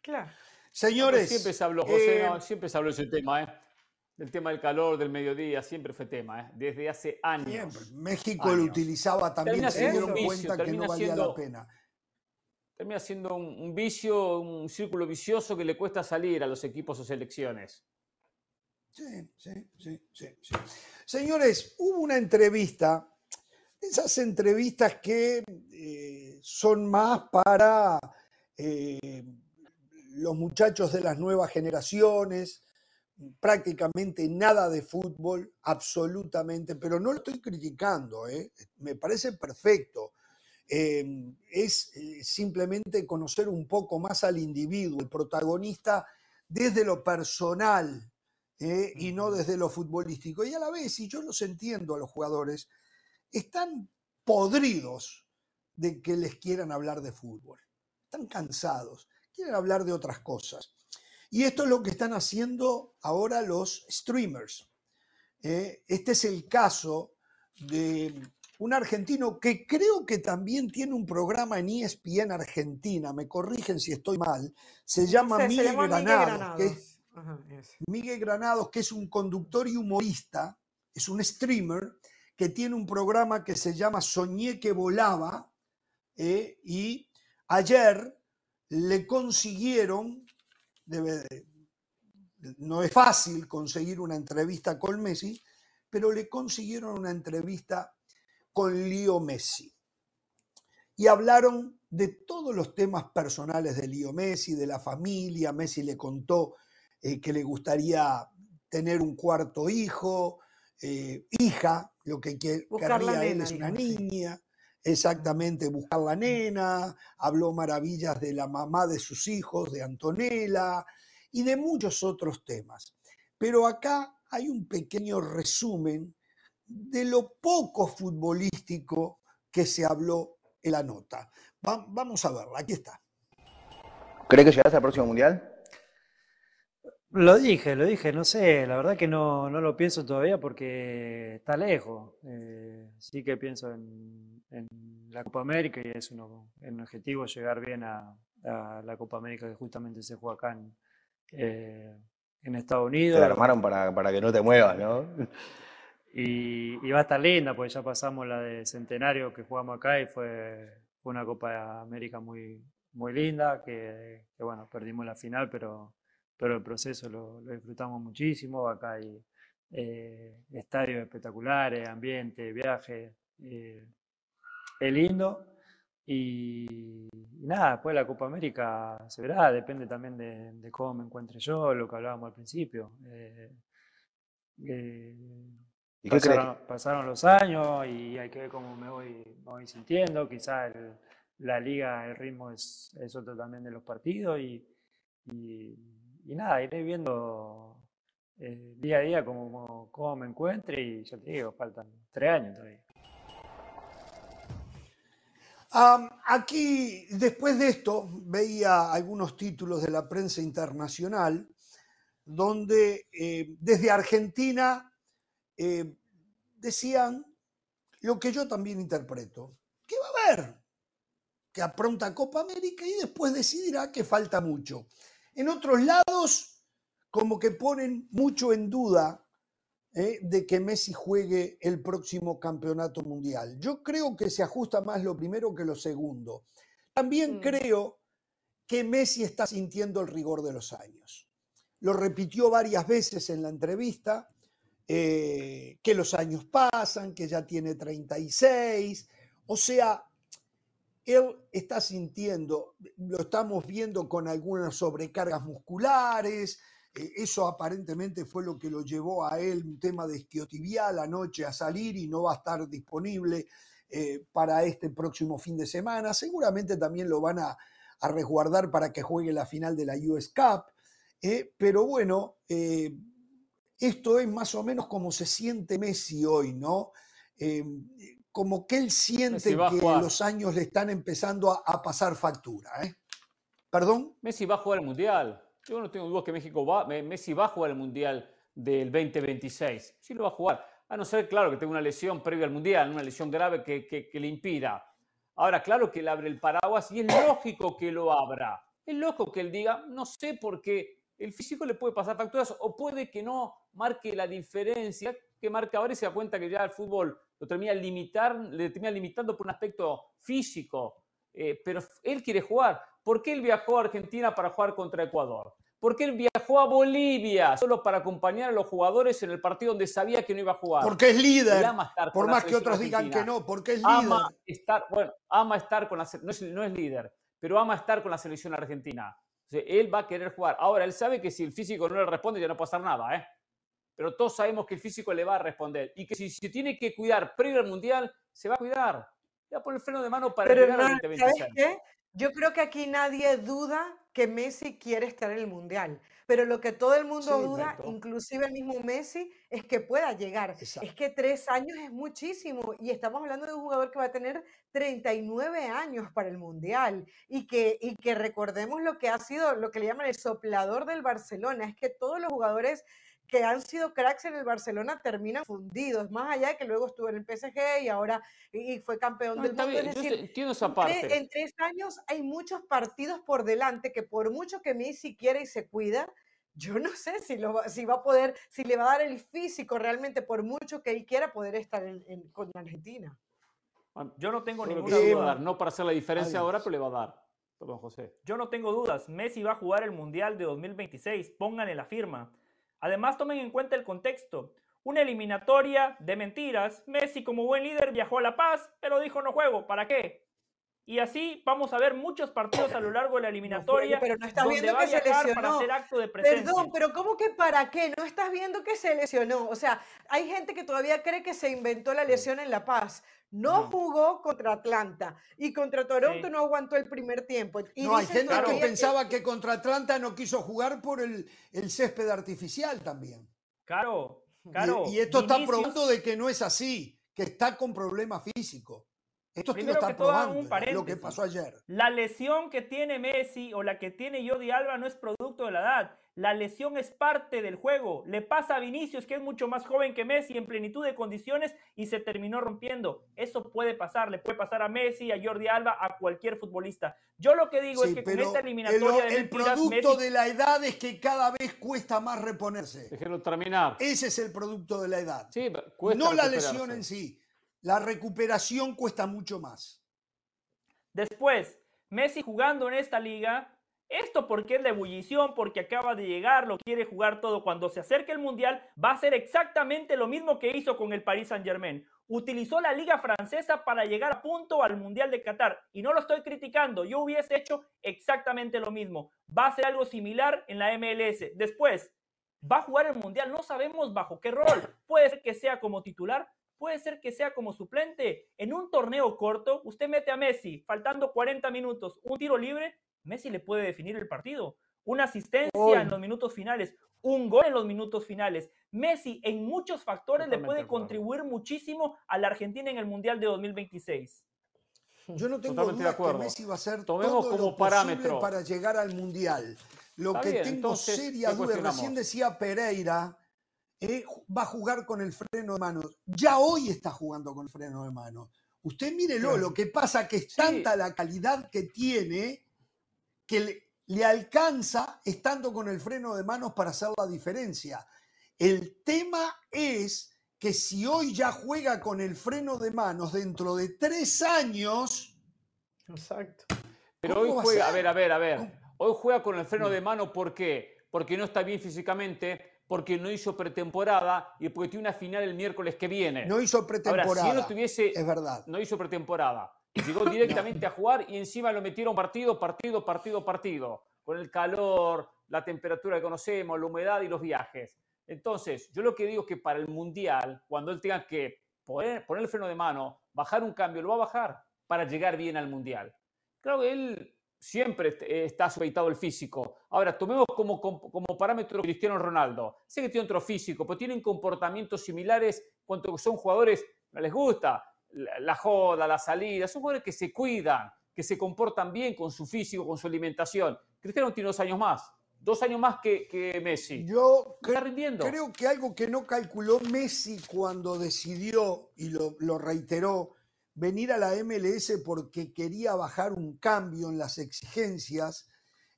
Claro. Señores. Siempre se habló, José, eh, no, siempre se habló de ese tema, ¿eh? El tema del calor, del mediodía, siempre fue tema, ¿eh? Desde hace años. Siempre. México lo Años. utilizaba también, Termina se siendo dieron un vicio, cuenta que no termina valía la siendo- pena. Termina siendo un, un vicio, un círculo vicioso que le cuesta salir a los equipos o selecciones. Sí, sí, sí, sí, sí. Señores, hubo una entrevista, esas entrevistas que eh, son más para eh, los muchachos de las nuevas generaciones, prácticamente nada de fútbol, absolutamente, pero no lo estoy criticando, ¿eh? me parece perfecto. Eh, es simplemente conocer un poco más al individuo, el protagonista desde lo personal, y no desde lo futbolístico. Y a la vez, y yo los entiendo a los jugadores, están podridos de que les quieran hablar de fútbol. Están cansados, quieren hablar de otras cosas. Y esto es lo que están haciendo ahora los streamers. ¿eh? Este es el caso de un argentino que creo que también tiene un programa en ESPN Argentina, me corrigen si estoy mal, se llama se Miguel Miguel Granados, que es- Granados. Ajá, ese. Miguel Granados, que es un conductor y humorista, es un streamer que tiene un programa que se llama Soñé que volaba, eh, y ayer le consiguieron, no es fácil conseguir una entrevista con Messi, pero le consiguieron una entrevista con Leo Messi. Y hablaron de todos los temas personales de Leo Messi, de la familia. Messi le contó eh, que le gustaría tener un cuarto hijo, eh, hija, lo que la querría él nena, es una niña, exactamente, buscar la nena, habló maravillas de la mamá de sus hijos, de Antonella y de muchos otros temas. Pero acá hay un pequeño resumen de lo poco futbolístico que se habló en la nota. Va- vamos a verla, aquí está. ¿Cree que llegarás al próximo mundial? Lo dije, lo dije, no sé, la verdad que no, no lo pienso todavía porque está lejos. Eh, sí que pienso en, en la Copa América y es uno, un objetivo llegar bien a, a la Copa América que justamente se juega acá en, eh, en Estados Te Unidos. la armaron para, para que no te muevas, ¿no? Y, y va a estar linda, porque ya pasamos la de Centenario que jugamos acá y fue, fue una Copa América muy, muy linda, que, que, bueno, perdimos la final, pero, pero el proceso lo, lo disfrutamos muchísimo. Acá hay eh, estadios espectaculares, ambiente, viaje, eh, es lindo. Y, y nada, después la Copa América se verá, depende también de, de cómo me encuentre yo, lo que hablábamos al principio. Eh, eh, ¿Y pasaron, pasaron los años y hay que ver cómo me voy, me voy sintiendo. Quizá el- la liga, el ritmo es, es otro también de los partidos y, y- y nada, iré viendo eh, día a día cómo, me encuentre y ya te digo, faltan tres años todavía. Aquí, después de esto, veía algunos títulos de la prensa internacional donde eh, desde Argentina eh, decían lo que yo también interpreto, que va a haber, que apronta Copa América y después decidirá que falta mucho. En otros lados, como que ponen mucho en duda eh, de que Messi juegue el próximo campeonato mundial. Yo creo que se ajusta más lo primero que lo segundo. También Mm. creo que Messi está sintiendo el rigor de los años. Lo repitió varias veces en la entrevista, eh, que los años pasan, que ya tiene 36. O sea, él está sintiendo, lo estamos viendo con algunas sobrecargas musculares, eh, eso aparentemente fue lo que lo llevó a él, un tema de isquiotibial anoche a salir y no va a estar disponible eh, para este próximo fin de semana. Seguramente también lo van a, resguardar para que juegue la final de la US Cup. eh, pero bueno, esto es más o menos como se siente Messi hoy, ¿no? Como que él siente que los años le están empezando a, a pasar factura. ¿eh? ¿Perdón? Messi va a jugar el Mundial. Yo no tengo dudas que México va, Me- Messi va a jugar el Mundial del 2026. Sí lo va a jugar. A no ser, claro, que tenga una lesión previa al Mundial, una lesión grave que, que, que le impida. Ahora, claro que él abre el paraguas y es lógico que lo abra. Es lógico que él diga, no sé por qué el físico le puede pasar facturas o puede que no marque la diferencia que marca ahora y se da cuenta que ya el fútbol lo termina, limitar, le termina limitando por un aspecto físico. Eh, pero él quiere jugar. ¿Por qué él viajó a Argentina para jugar contra Ecuador? ¿Por qué él viajó a Bolivia solo para acompañar a los jugadores en el partido donde sabía que no iba a jugar? Porque es líder. Ama estar Por más que otros digan argentina. que no, porque es líder. Ama estar, bueno, ama estar con la no es, no es líder, pero ama estar con la selección argentina. O sea, él va a querer jugar. Ahora, él sabe que si el físico no le responde, ya no puede hacer nada, ¿eh? Pero todos sabemos que el físico le va a responder y que si se tiene que cuidar previo al Mundial, se va a cuidar. Le va a poner el freno de mano para Pero llegar no, al ¿sabes 2026. qué? Yo creo que aquí nadie duda que Messi quiere estar en el Mundial. Pero lo que todo el mundo Sí, duda, exacto. inclusive el mismo Messi, es que pueda llegar. Exacto. Es que tres años es muchísimo. Y estamos hablando de un jugador que va a tener 39 años para el Mundial. Y que, y que recordemos lo que ha sido, lo que le llaman el soplador del Barcelona. Es que todos los jugadores que han sido cracks en el Barcelona terminan fundidos, más allá de que luego estuvo en el PSG y ahora y fue campeón No, del mundo. bien, Es yo decir, entiendo esa parte. en tres años hay muchos partidos por delante que por mucho que Messi quiera y se cuida, yo no sé si, lo va, si va a poder, si le va a dar el físico realmente por mucho que él quiera poder estar en, en- con Argentina. Yo no tengo que ninguna duda. dar, no para hacer la diferencia Adiós. ahora, pero le va a dar. Perdón, José. Yo no tengo dudas. Messi va a jugar el Mundial de 2026. Pónganle la firma. Además, tomen en cuenta el contexto. Una eliminatoria de mentiras. Messi, como buen líder, viajó a La Paz, pero dijo no juego. ¿Para qué? Y así vamos a ver muchos partidos a lo largo de la eliminatoria pero no estás donde viendo va a que se viajar para lesionó. hacer acto de presencia. Perdón, pero ¿cómo que para qué? No estás viendo que se lesionó. O sea, hay gente que todavía cree que se inventó la lesión en La Paz. No No. jugó contra Atlanta y contra Toronto Sí. no aguantó el primer tiempo. Y No, hay gente que pensaba que contra Atlanta no quiso jugar por el, el césped artificial también. Claro, claro. y, esto está probando de que no es así, que está con problemas físicos. Esto Primero que todo, probando, un lo que pasó ayer. La lesión que tiene Messi o la que tiene Jordi Alba no es producto de la edad. La lesión es parte del juego. Le pasa a Vinicius, que es mucho más joven que Messi, en plenitud de condiciones y se terminó rompiendo. Eso puede pasar. Le puede pasar a Messi, a Jordi Alba, a cualquier futbolista. Yo lo que digo Sí, es que con esta el, eliminatoria de el mentiras, producto Messi- de la edad es que cada vez cuesta más reponerse. Déjenlo terminar. Ese es el producto de la edad. Sí, cuesta no la lesión en sí. La recuperación cuesta mucho más. Después, Messi jugando en esta liga, esto porque es la ebullición, porque acaba de llegar, lo quiere jugar todo. Cuando se acerque el Mundial, va a hacer exactamente lo mismo que hizo con el Paris Saint-Germain. Utilizó la liga francesa para llegar a punto al Mundial de Qatar. Y no lo estoy criticando, yo hubiese hecho exactamente lo mismo. Va a hacer algo similar en la MLS. Después, va a jugar el Mundial, no sabemos bajo qué rol. Puede ser que sea como titular, puede ser que sea como suplente. En un torneo corto, usted mete a Messi, faltando 40 minutos, un tiro libre, Messi le puede definir el partido. Una asistencia Gol. en los minutos finales, un gol en los minutos finales. Messi en muchos factores le puede de acuerdo. contribuir muchísimo a la Argentina en el Mundial de 2026. Yo no tengo Totalmente de duda que acuerdo. Messi va a hacer Tomemos todo como lo posible parámetro. para llegar al Mundial. Lo Está que bien, tengo entonces, serias ¿qué dudas, cuestionamos? recién decía Pereira, eh, va a jugar con el freno de mano. Ya hoy está jugando con el freno de mano. Usted mírelo, Claro. lo que pasa que es Sí. tanta la calidad que tiene que le, le alcanza estando con el freno de manos para hacer la diferencia. El tema es que si hoy ya juega con el freno de manos, dentro de tres años, Exacto. Pero ¿Cómo hoy a juega, a ver, a ver, a ver. Hoy juega con el freno de mano, ¿por qué? Porque no está bien físicamente, porque no hizo pretemporada y porque tiene una final el miércoles que viene. no hizo Ahora, pretemporada. si él no tuviese, Es verdad. no hizo pretemporada, llegó directamente a jugar y encima lo metieron partido, partido, partido, partido, con el calor, la temperatura que conocemos, la humedad y los viajes. Entonces, yo lo que digo es que para el Mundial, cuando él tenga que poner, poner el freno de mano, bajar un cambio, lo va a bajar para llegar bien al Mundial. Claro que él siempre eh, está supeditado el físico. Ahora, tomemos como, como, como parámetro Cristiano Ronaldo. Sé que tiene otro físico, pero tienen comportamientos similares cuanto que son jugadores, no les gusta la, la joda, la salida, son jugadores que se cuidan, que se comportan bien con su físico, con su alimentación. Cristiano tiene dos años más. dos años más que, que Messi. Yo Está cre- rindiendo. creo que algo que no calculó Messi cuando decidió, y lo, lo reiteró, venir a la MLS porque quería bajar un cambio en las exigencias,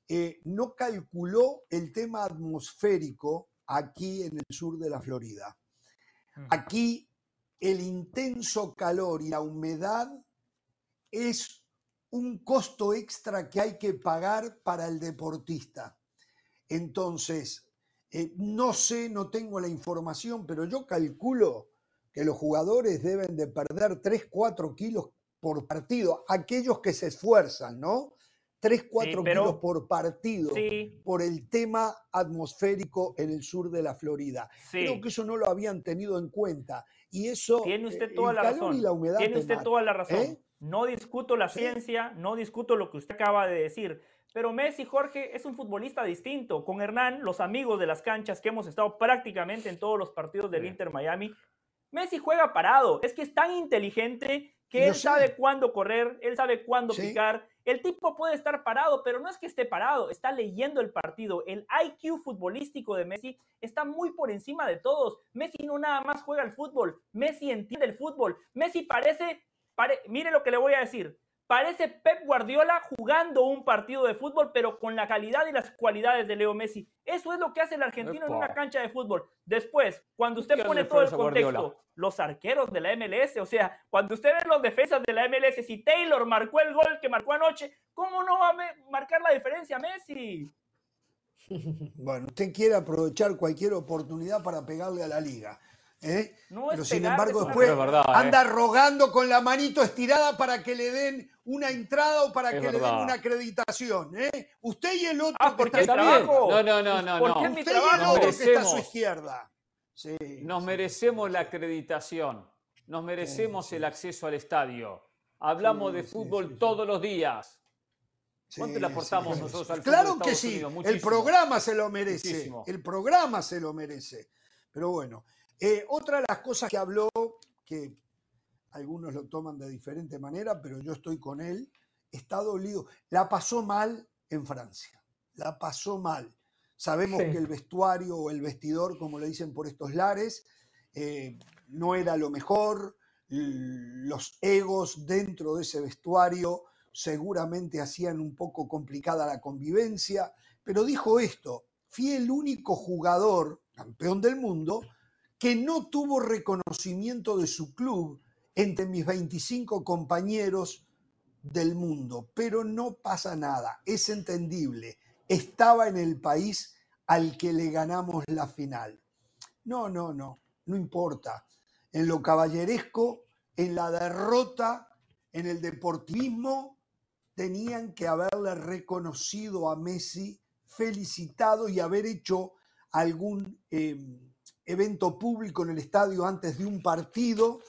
eh, no calculó el tema atmosférico aquí en el sur de la Florida. Aquí el intenso calor y la humedad es un costo extra que hay que pagar para el deportista. Entonces, eh, no sé, no tengo la información, pero yo calculo que los jugadores deben de perder 3, 4 kilos por partido, aquellos que se esfuerzan, ¿no? 3, 4 pero- kilos por partido Sí. por el tema atmosférico en el sur de la Florida. Sí. Creo que eso no lo habían tenido en cuenta. Y eso, Tiene usted eh, toda el la calor razón. y la humedad Tiene te usted toda la razón. ¿eh? No discuto la ciencia, no discuto lo que usted acaba de decir. Pero Messi, Jorge, es un futbolista distinto. Con Hernán, los amigos de las canchas que hemos estado prácticamente en todos los partidos del. Inter Miami, Messi juega parado. Es que es tan inteligente que Yo él sé. sabe cuándo correr, él sabe cuándo Sí. picar. El tipo puede estar parado, pero no es que esté parado, está leyendo el partido. El IQ futbolístico de Messi está muy por encima de todos. Messi no nada más juega el fútbol, Messi entiende el fútbol. Messi parece, pare- mire lo que le voy a decir, parece Pep Guardiola jugando un partido de fútbol, pero con la calidad y las cualidades de Leo Messi. Eso es lo que hace el argentino en una cancha de fútbol. Después, cuando usted ¿Qué pone todo el Guardiola? contexto, los arqueros de la MLS, o sea, cuando usted ve los defensas de la MLS, si Taylor marcó el gol que marcó anoche, ¿cómo no va a marcar la diferencia Messi? Bueno, usted quiere aprovechar cualquier oportunidad para pegarle a la liga. ¿Eh? No Pero sin embargo después verdad, ¿eh? anda rogando con la manito estirada para que le den una entrada o para Es que le den verdad. una acreditación. ¿eh? Usted y el otro Ah, que está trabajo. No, no, no, no, es mi Usted y el otro que está a su izquierda. Sí, Nos sí. merecemos la acreditación, nos merecemos el acceso al estadio. Hablamos Sí, de sí, fútbol sí, sí. todos los días. ¿Cuánto Sí, le aportamos sí, nosotros sí. al fútbol Claro que sí, Unidos? el programa se lo merece, Muchísimo. el programa se lo merece. Pero bueno, eh, otra de las cosas que habló, que algunos lo toman de diferente manera, pero yo estoy con él, está dolido. La pasó mal en Francia, la pasó mal. Sabemos Sí. que el vestuario o el vestidor, como le dicen por estos lares, eh, no era lo mejor. Los egos dentro de ese vestuario seguramente hacían un poco complicada la convivencia, pero dijo esto, fui el único jugador, campeón del mundo, que no tuvo reconocimiento de su club entre mis 25 compañeros del mundo, pero no pasa nada, es entendible, estaba en el país al que le ganamos la final. No, no, no, no importa. En lo caballeresco, en la derrota, en el deportivismo, tenían que haberle reconocido a Messi, felicitado y haber hecho algún eh, evento público en el estadio antes de un partido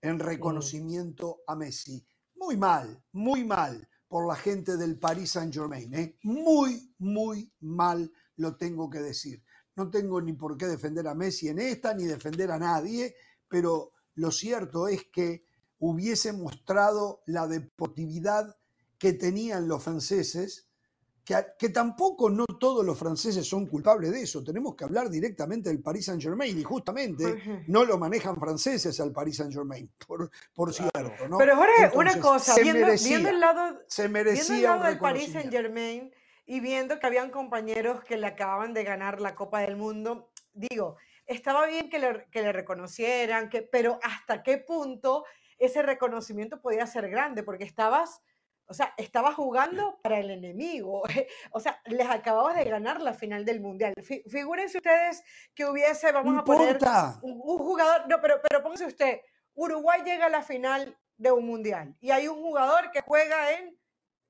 en reconocimiento a Messi. Muy mal, muy mal por la gente del Paris Saint Germain. ¿eh? Muy, muy mal lo tengo que decir. No tengo ni por qué defender a Messi en esta, ni defender a nadie, pero lo cierto es que hubiese mostrado la deportividad que tenían los franceses, que, tampoco no todos los franceses son culpables de eso. Tenemos que hablar directamente del Paris Saint Germain y justamente no lo manejan franceses al Paris Saint Germain, por, por cierto. ¿no? Pero Jorge, una Entonces, cosa, se viendo, merecía, viendo el lado, se viendo el merecía un lado del Paris reconocimiento. Saint Germain y viendo que habían compañeros que le acababan de ganar la Copa del Mundo, digo, estaba bien que le, que le reconocieran, que, pero hasta qué punto ese reconocimiento podía ser grande, porque estabas, o sea, estabas jugando para el enemigo, o sea, les acababas de ganar la final del Mundial. Fi- Figúrense ustedes que hubiese, vamos No a poner un jugador, no, pero, pero póngase usted, Uruguay llega a la final de un mundial y hay un jugador que juega en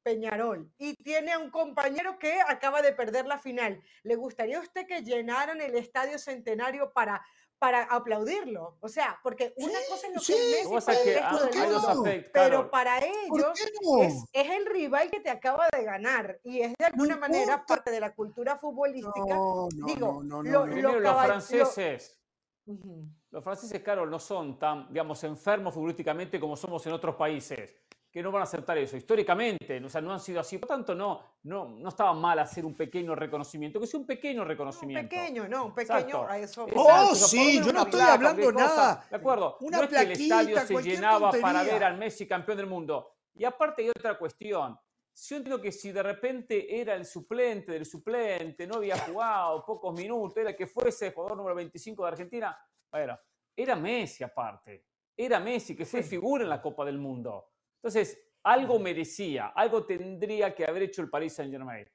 Peñarol y tiene a un compañero que acaba de perder la final. ¿Le gustaría a usted que llenaran el estadio centenario para, para aplaudirlo? O sea, porque una cosa es lo sí, que es Lo Messi que para es el que resto del mundo, no? pero para ¿Por ellos no? es, es el rival que te acaba de ganar y es de No alguna manera importa. parte de la cultura futbolística. No, no, Digo, no, no, lo- no, lo no. Primero, los cabal- lo- franceses, Ujú. los franceses, Carol, no son tan, digamos, enfermos futbolísticamente como somos en otros países. Que no van a aceptar eso, históricamente, o sea, no han sido así, por tanto no, no, no estaba mal hacer un pequeño reconocimiento, que sea un pequeño Un reconocimiento. pequeño, no, un pequeño Exacto. a eso. Exacto, Oh, sí, yo no estoy hablando cualquier cosa, nada. De acuerdo, Una no es que el estadio se llenaba para tontería. ver al Messi campeón del mundo. Y aparte hay otra cuestión. Yo entiendo que si de repente era el suplente del suplente, no había jugado pocos minutos, era que fuese el jugador número 25 de Argentina, bueno, era Messi aparte. Era Messi, que fue figura en la Copa del Mundo. Entonces, algo merecía, algo tendría que haber hecho el Paris Saint Germain.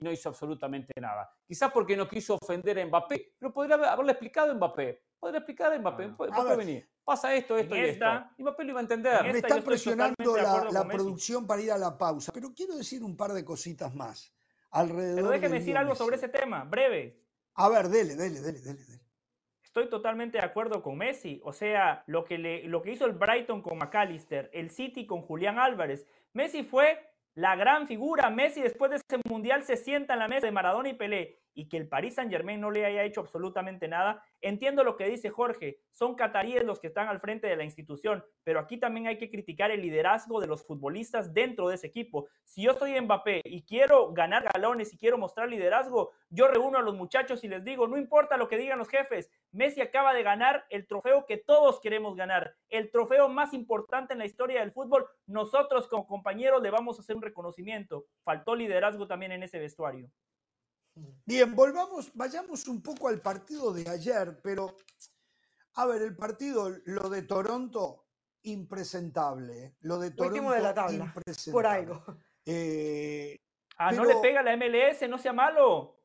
No hizo absolutamente nada. Quizás porque no quiso ofender a Mbappé, pero podría haber- haberle explicado a Mbappé. Podría explicar a Mbappé. Mbappé A ver, venir. Pasa esto, esto y esta- esto. Y Mbappé lo iba a entender. Me está presionando la, producción para ir a la pausa, pero quiero decir un par de cositas más alrededor Pero déjeme decir algo Messi. sobre ese tema, breve. A ver, dele, dele, dele, dele. dele. Estoy totalmente de acuerdo con Messi. O sea, lo que, le, lo que hizo el Brighton con McAllister, el City con Julián Álvarez. Messi fue la gran figura. Messi después de ese mundial se sienta en la mesa de Maradona y Pelé. Y que el Paris Saint Germain no le haya hecho absolutamente nada. Entiendo lo que dice Jorge. Son cataríes los que están al frente de la institución. Pero aquí también hay que criticar el liderazgo de los futbolistas dentro de ese equipo. Si yo soy Mbappé y quiero ganar galones y quiero mostrar liderazgo, yo reúno a los muchachos y les digo, no importa lo que digan los jefes, Messi acaba de ganar el trofeo que todos queremos ganar, el trofeo más importante en la historia del fútbol. Nosotros como compañeros le vamos a hacer un reconocimiento. Faltó liderazgo también en ese vestuario. Bien, volvamos, vayamos un poco al partido de ayer, pero a ver, el partido, lo de Toronto, impresentable. ¿eh? Lo de Toronto, Último de la tabla, impresentable. por algo. Eh, Ah, no le pega la MLS, no sea malo.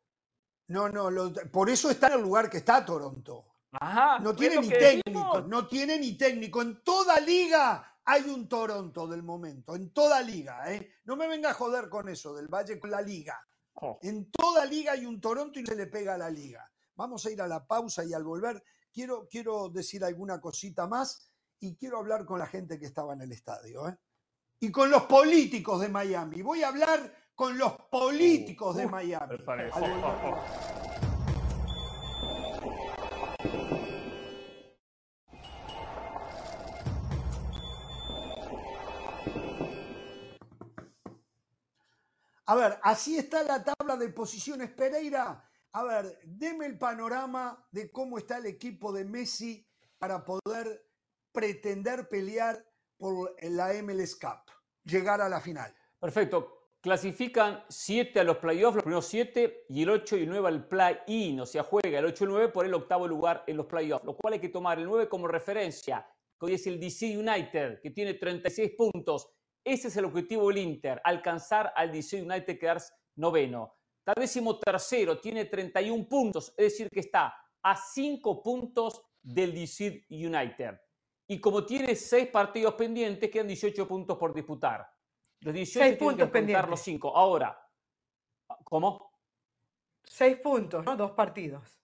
no, no, lo- por eso está en el lugar que está Toronto. Ajá, No tiene ni técnico, decimos. no tiene ni técnico. En toda liga hay un Toronto del momento, en toda liga. ¿eh? No me venga a joder con eso del Valle con la liga. Oh. En toda liga hay un Toronto y no se le pega a la liga. Vamos a ir a la pausa y al volver quiero, quiero decir alguna cosita más y quiero hablar con la gente que estaba en el estadio. ¿eh? Y con los políticos de Miami. Voy a hablar con los políticos de Miami. A ver, así está la tabla de posiciones. Pereira, a ver, deme el panorama de cómo está el equipo de Messi para poder pretender pelear por la MLS Cup, llegar a la final. Perfecto. Clasifican 7 a los playoffs, los primeros 7, y el 8 y el 9 al play-in. O sea, juega el 8 y el 9 por el octavo lugar en los playoffs. Lo cual hay que tomar el 9 como referencia, hoy es el DC United, que tiene 36 puntos. Ese es el objetivo del Inter, alcanzar al DC United, quedarse noveno. Tal décimo tercero tiene 31 puntos, es decir, que está a 5 puntos del DC United. Y como tiene 6 partidos pendientes, quedan 18 puntos por disputar. Los 18 Seis tienen que puntos descontar pendientes. los 5. Ahora, ¿cómo? Seis puntos, ¿no? Dos partidos.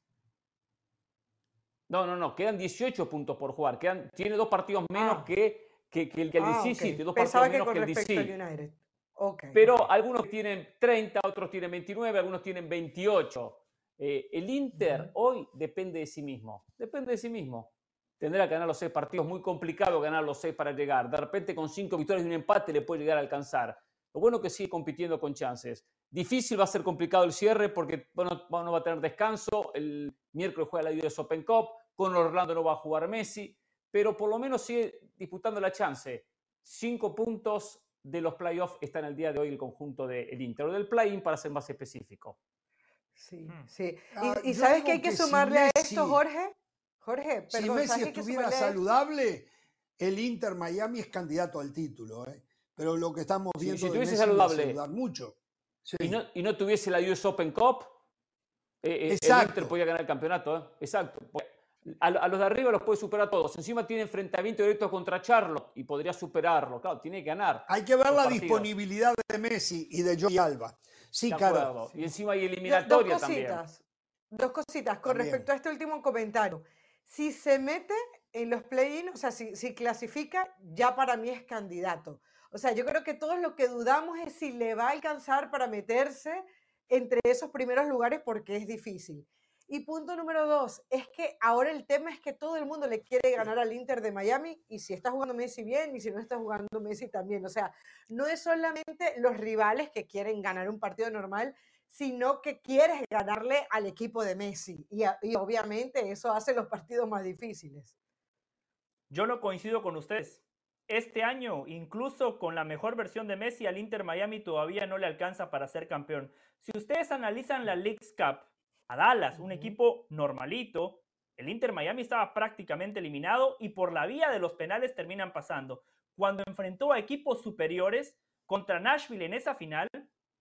No, no, no, quedan 18 puntos por jugar. Quedan, tiene dos partidos menos Ah. que, que, que el que el Ah, DC, sí, tiene dos Pensaba partidos que menos con que el DC. al United. Ok. Pero algunos tienen 30, otros tienen 29, algunos tienen 28. Eh, el Inter hoy depende de sí mismo. Depende de sí mismo. Tendrá que ganar los seis partidos. Muy complicado ganar los seis para llegar. De repente con cinco victorias y un empate le puede llegar a alcanzar. Lo bueno es que sigue compitiendo con chances. Difícil va a ser complicado el cierre porque bueno, no va a tener descanso. El miércoles juega la US Open Cup. Con Orlando no va a jugar Messi. Pero por lo menos sigue disputando la chance. Cinco puntos de los playoffs está en el día de hoy el conjunto del Inter. O del play-in para ser más específico. Sí, Mm. sí. Ah, Y, y yo sabes que hay que que si sumarle a Messi- esto, Jorge. Jorge, Si perdón, Messi ¿sabes que hay que estuviera a saludable, el Inter Miami es candidato al título. ¿eh? Pero lo que estamos Si- viendo si de estuviese Messi saludable dudar mucho. Sí. Y, no, y no tuviese la US Open Cup, eh, eh, el Exacto. Inter podía ganar el campeonato. ¿eh? Exacto. A, a los de arriba los puede superar a todos. Encima tiene enfrentamiento directo contra Charlo y podría superarlo. Claro, tiene que ganar. Hay que ver la partidos. disponibilidad de Messi y de Jordi Alba. Sí, claro. Y encima hay Do- Dos eliminatoria también. cositas. Dos cositas con También. respecto a este último comentario. Si se mete en los play-in, o sea, si, si clasifica, ya para mí es candidato. O sea, yo creo que todos lo que dudamos es si le va a alcanzar para meterse entre esos primeros lugares porque es difícil. Y punto número dos, es que ahora el tema es que todo el mundo le quiere ganar al Inter de Miami y si está jugando Messi bien y si no está jugando Messi también. O sea, no es solamente los rivales que quieren ganar un partido normal, sino que quieres ganarle al equipo de Messi. Y, y obviamente eso hace los partidos más difíciles. Yo no coincido con ustedes. Este año, incluso con la mejor versión de Messi, al Inter Miami todavía no le alcanza para ser campeón. Si ustedes analizan la League's Cup, a Dallas, un equipo normalito, el Inter Miami estaba prácticamente eliminado y por la vía de los penales terminan pasando. Cuando enfrentó a equipos superiores contra Nashville en esa final,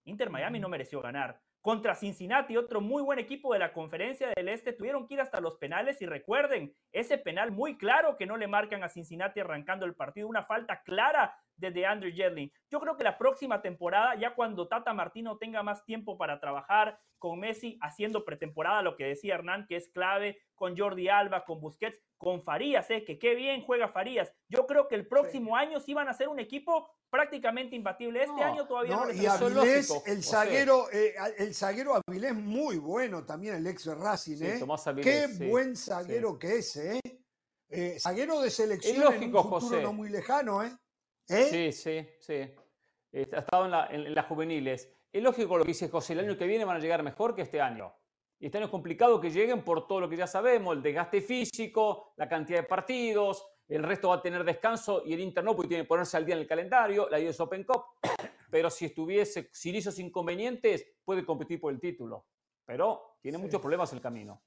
Inter Miami no mereció ganar. Contra Cincinnati, otro muy buen equipo de la conferencia del Este, tuvieron que ir hasta los penales y recuerden, ese penal muy claro que no le marcan a Cincinnati arrancando el partido, una falta clara de DeAndre Jedlin. Yo creo que la próxima temporada, ya cuando Tata Martino tenga más tiempo para trabajar con Messi haciendo pretemporada, lo que decía Hernán, que es clave, con Jordi Alba, con Busquets, con Farías, ¿eh? que qué bien juega Farías. Yo creo que el próximo año sí van a ser un equipo prácticamente imbatible. Este año todavía no, no y Avilés, el zaguero, eh, el zaguero Avilés muy bueno también, el ex de Racing, ¿eh? qué buen zaguero que es, ¿eh? ¿eh? zaguero de selección en un futuro no muy lejano, ¿eh? ¿Eh? Sí, sí, sí. Ha estado en, las juveniles. Es lógico lo que dice José, el año que viene van a llegar mejor que este año. Y este año es complicado que lleguen por todo lo que ya sabemos, el desgaste físico, la cantidad de partidos, el resto va a tener descanso y el Inter no, porque tiene que ponerse al día en el calendario, la US Open Cup. Pero si estuviese sin esos inconvenientes, puede competir por el título. Pero tiene muchos problemas el camino.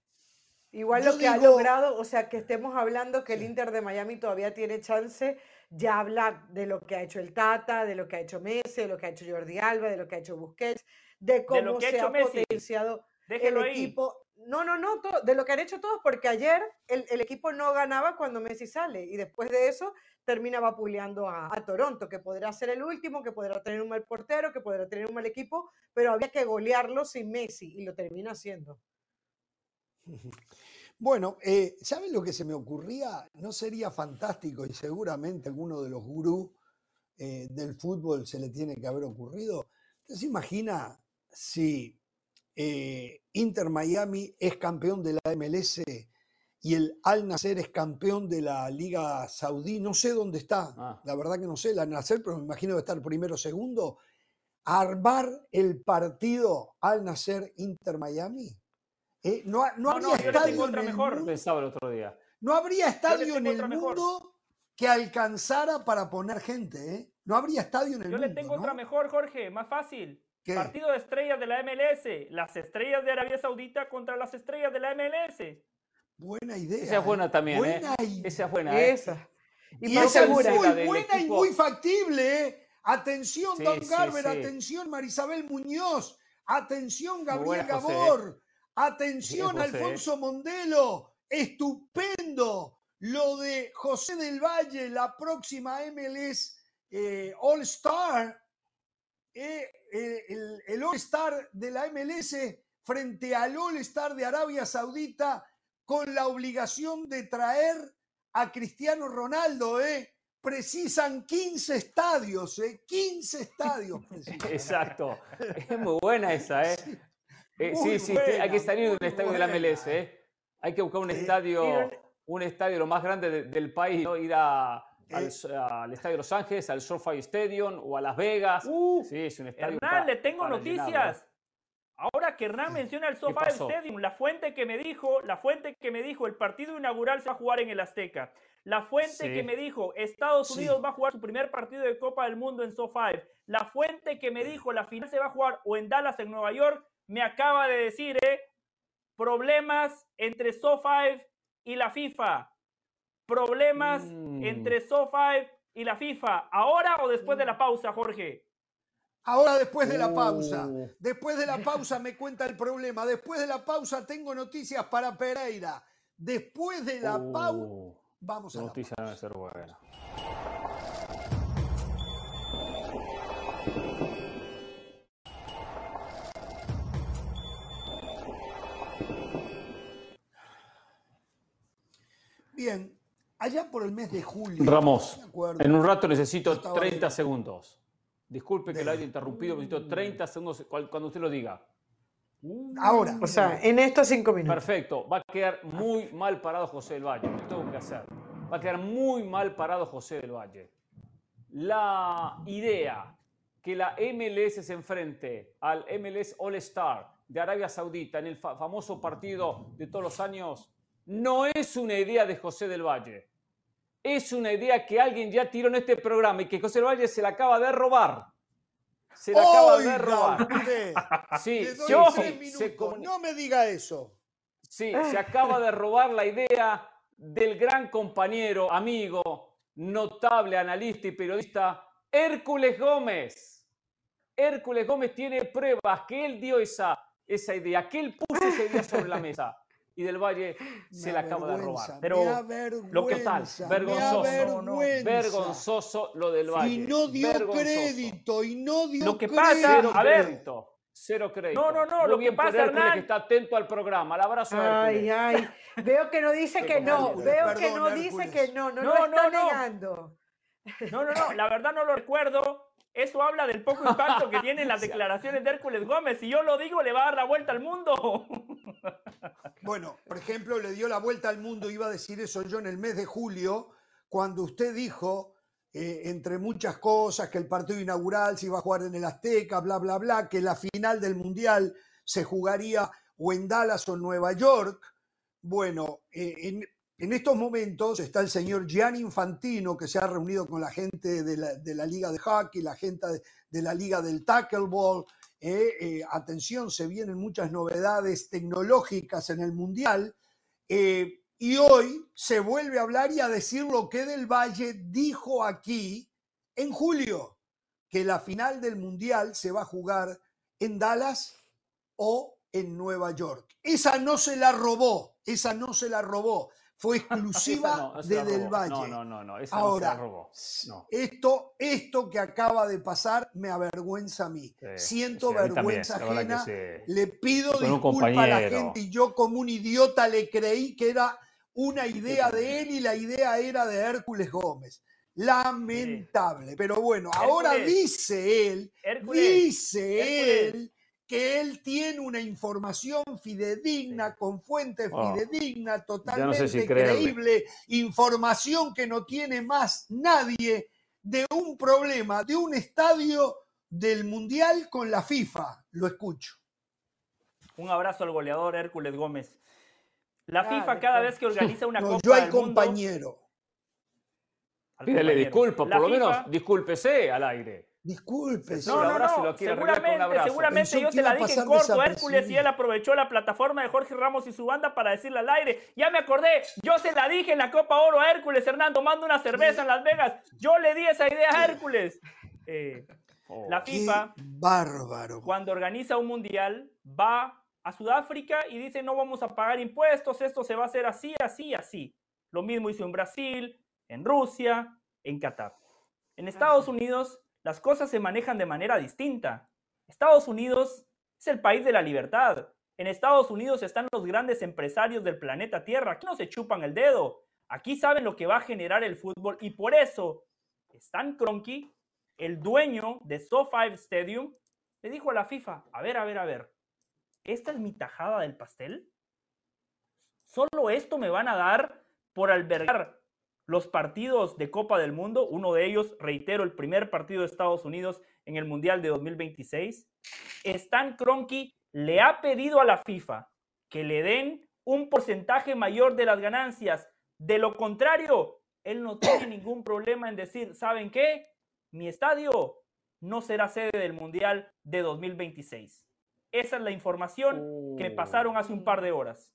Igual lo que ha logrado, o sea, que estemos hablando que el Inter de Miami todavía tiene chance, ya habla de lo que ha hecho el Tata, de lo que ha hecho Messi, de lo que ha hecho Jordi Alba, de lo que ha hecho Busquets, de cómo se ha potenciado el equipo. No, no, no, de lo que han hecho todos, porque ayer el, equipo no ganaba cuando Messi sale y después de eso termina vapuleando a, a, Toronto, que podrá ser el último, que podrá tener un mal portero, que podrá tener un mal equipo, pero había que golearlo sin Messi y lo termina haciendo. Bueno, eh, ¿saben lo que se me ocurría? ¿No sería fantástico y seguramente alguno de los gurús eh, del fútbol se le tiene que haber ocurrido? ¿Usted se imagina si eh, Inter Miami es campeón de la MLS y el Al Nasser es campeón de la Liga Saudí? No sé dónde está, ah. la verdad que no sé el Al Nasser, pero me imagino que estar primero o segundo. Armar el partido Al Nasser Inter Miami eh, no, habría estadio en el mejor. Mundo, el otro día. No habría estadio en el mundo que alcanzara para poner gente. ¿eh? No habría estadio en el mundo. Yo le tengo otra mejor, Jorge, más fácil. Partido de estrellas de la MLS. Las estrellas de Arabia Saudita contra las estrellas de la MLS. Buena idea. Esa es buena ¿eh? también. Buena Esa es buena. Esa. Y, esa es muy buena y muy factible. Atención, Don Garber. Atención, Marisabel Muñoz. Atención, Gabriel Gabor. Atención, Alfonso Mondelo, estupendo lo de José del Valle, la próxima MLS eh, All Star, eh, eh, el, All Star de la MLS frente al All Star de Arabia Saudita con la obligación de traer a Cristiano Ronaldo, ¿eh? Precisan 15 estadios, ¿eh? 15 estadios. Exacto. Es muy buena esa, ¿eh? Eh, sí, sí, hay que salir del estadio de la MLS. ¿eh? Hay que buscar un estadio, un estadio lo más grande del país, ¿no? ir a, al, al, Estadio de Los Ángeles, al SoFi Stadium o a Las Vegas. sí, es un estadio. Hernán, le tengo noticias. Ahora que Hernán menciona el SoFi Stadium, la fuente que me dijo, la fuente que me dijo, el partido inaugural se va a jugar en el Azteca. La fuente que me dijo, Estados Unidos va a jugar su primer partido de Copa del Mundo en SoFi. La fuente que me dijo, la final se va a jugar o en Dallas, en Nueva York, me acaba de decir, ¿eh? Problemas entre SoFi y la FIFA. Problemas mm. entre SoFi y la FIFA. ¿Ahora o después de la pausa, Jorge? Ahora después de la pausa. Oh. Después de la pausa me cuenta el problema. Después de la pausa tengo noticias para Pereira. Después de la pausa oh. vamos a Noticia debe ser buena. Bien, allá por el mes de julio. Ramos, en un rato necesito 30 segundos. Disculpe que lo haya interrumpido, necesito 30 segundos cuando usted lo diga. Ahora. O sea, en estos cinco minutos. Perfecto. Va a quedar muy mal parado José del Valle. Lo tengo que hacer. Va a quedar muy mal parado José del Valle. La idea que la MLS se enfrente al MLS All Star de Arabia Saudita en el fa- famoso partido de todos los años no es una idea de José del Valle. Es una idea que alguien ya tiró en este programa y que José del Valle se la acaba de robar. Se la acaba de robar. usted, Sí, doy yo- tres se No me diga eso. Sí, se acaba de robar la idea del gran compañero, amigo, notable analista y periodista Hércules Gómez. Hércules Gómez tiene pruebas que él dio esa, esa idea, que él puso esa idea sobre la mesa. Y del Valle se Me la acaba de robar. Pero lo que tal, vergonzoso. No. Vergonzoso lo del Valle. Y no dio vergonzoso. crédito, y no dio Lo que crédito. pasa, Cero a ver. crédito. Cero crédito. No, no, no, Muy lo que pasa, Hércules, Hernán- que está atento al programa. El abrazo a Ay, ay. Veo que no dice que no. Hércules, Veo que no dice que no. No, No, lo está no, no. negando. No, no, no, la verdad no lo recuerdo. Eso habla del poco impacto que tienen las declaraciones de Hércules Gómez. Si yo lo digo, le va a dar la vuelta al mundo. Bueno, por ejemplo, le dio la vuelta al mundo, iba a decir eso yo en el mes de julio, cuando usted dijo, eh, entre muchas cosas, que el partido inaugural se iba a jugar en el Azteca, bla, bla, bla, que la final del Mundial se jugaría o en Dallas o en Nueva York. Bueno, eh, en, en estos momentos está el señor Gianni Infantino, que se ha reunido con la gente de la, Liga de Hockey, la gente de, de la Liga del Tackleball, eh, eh, atención, se vienen muchas novedades tecnológicas en el Mundial. eh, y hoy se vuelve a hablar y a decir lo que Del Valle dijo aquí en julio, que la final del Mundial se va a jugar en Dallas o en Nueva York. Esa no se la robó, esa no se la robó, fue exclusiva no, de Del. Valle. No, no, no, no, esa Ahora, no se la robó. No. esto, esto que acaba de pasar me avergüenza a mí. Sí, Siento sí, a mí también, vergüenza ajena. sí. Le pido Con disculpas a la gente y yo como un idiota le creí que era una idea de él y la idea era de Hércules Gómez. Lamentable. Pero bueno, ahora Hércules, dice él, Hércules, dice Hércules. él que él tiene una información fidedigna, con fuentes Oh, fidedignas, ya totalmente no sé si creerle. creíble, información que no tiene más nadie de un problema, de un estadio del Mundial con la FIFA. Lo escucho. Un abrazo al goleador Hércules Gómez. La Ah, FIFA cada acuerdo. vez que organiza una No, Copa yo al del Mundo- compañero. al compañero. disculpas, La por lo menos discúlpese al aire. Disculpe. No, no, no. Seguramente, seguramente yo iba la dije en corto, Hércules, y él aprovechó la plataforma de Jorge Ramos y su banda para decirle al aire. Ya me acordé, yo se la dije en la Copa Oro a Hércules, Hernán, tomando una cerveza en Las Vegas. Yo le di esa idea a Hércules. Eh, Oh. la FIFA, bárbaro. cuando organiza un mundial, va a Sudáfrica y dice no vamos a pagar impuestos, esto se va a hacer así, así, así. Lo mismo hizo en Brasil, en Rusia, en Qatar. En Estados Unidos las cosas se manejan de manera distinta. Estados Unidos es el país de la libertad. En Estados Unidos están los grandes empresarios del planeta Tierra. Aquí no se chupan el dedo. Aquí saben lo que va a generar el fútbol y por eso Stan Kroenke, el dueño de SoFi Stadium, le dijo a la FIFA, a ver, a ver, a ver, ¿esta es mi tajada del pastel? ¿Solo esto me van a dar por albergar los partidos de Copa del Mundo? Uno de ellos, reitero, el primer partido de Estados Unidos en el Mundial de 2026. Stan Kroenke le ha pedido a la FIFA que le den un porcentaje mayor de las ganancias. De lo contrario, él no tiene ningún problema en decir, ¿saben qué? Mi estadio no será sede del Mundial de 2026. Esa es la información que me pasaron hace un par de horas.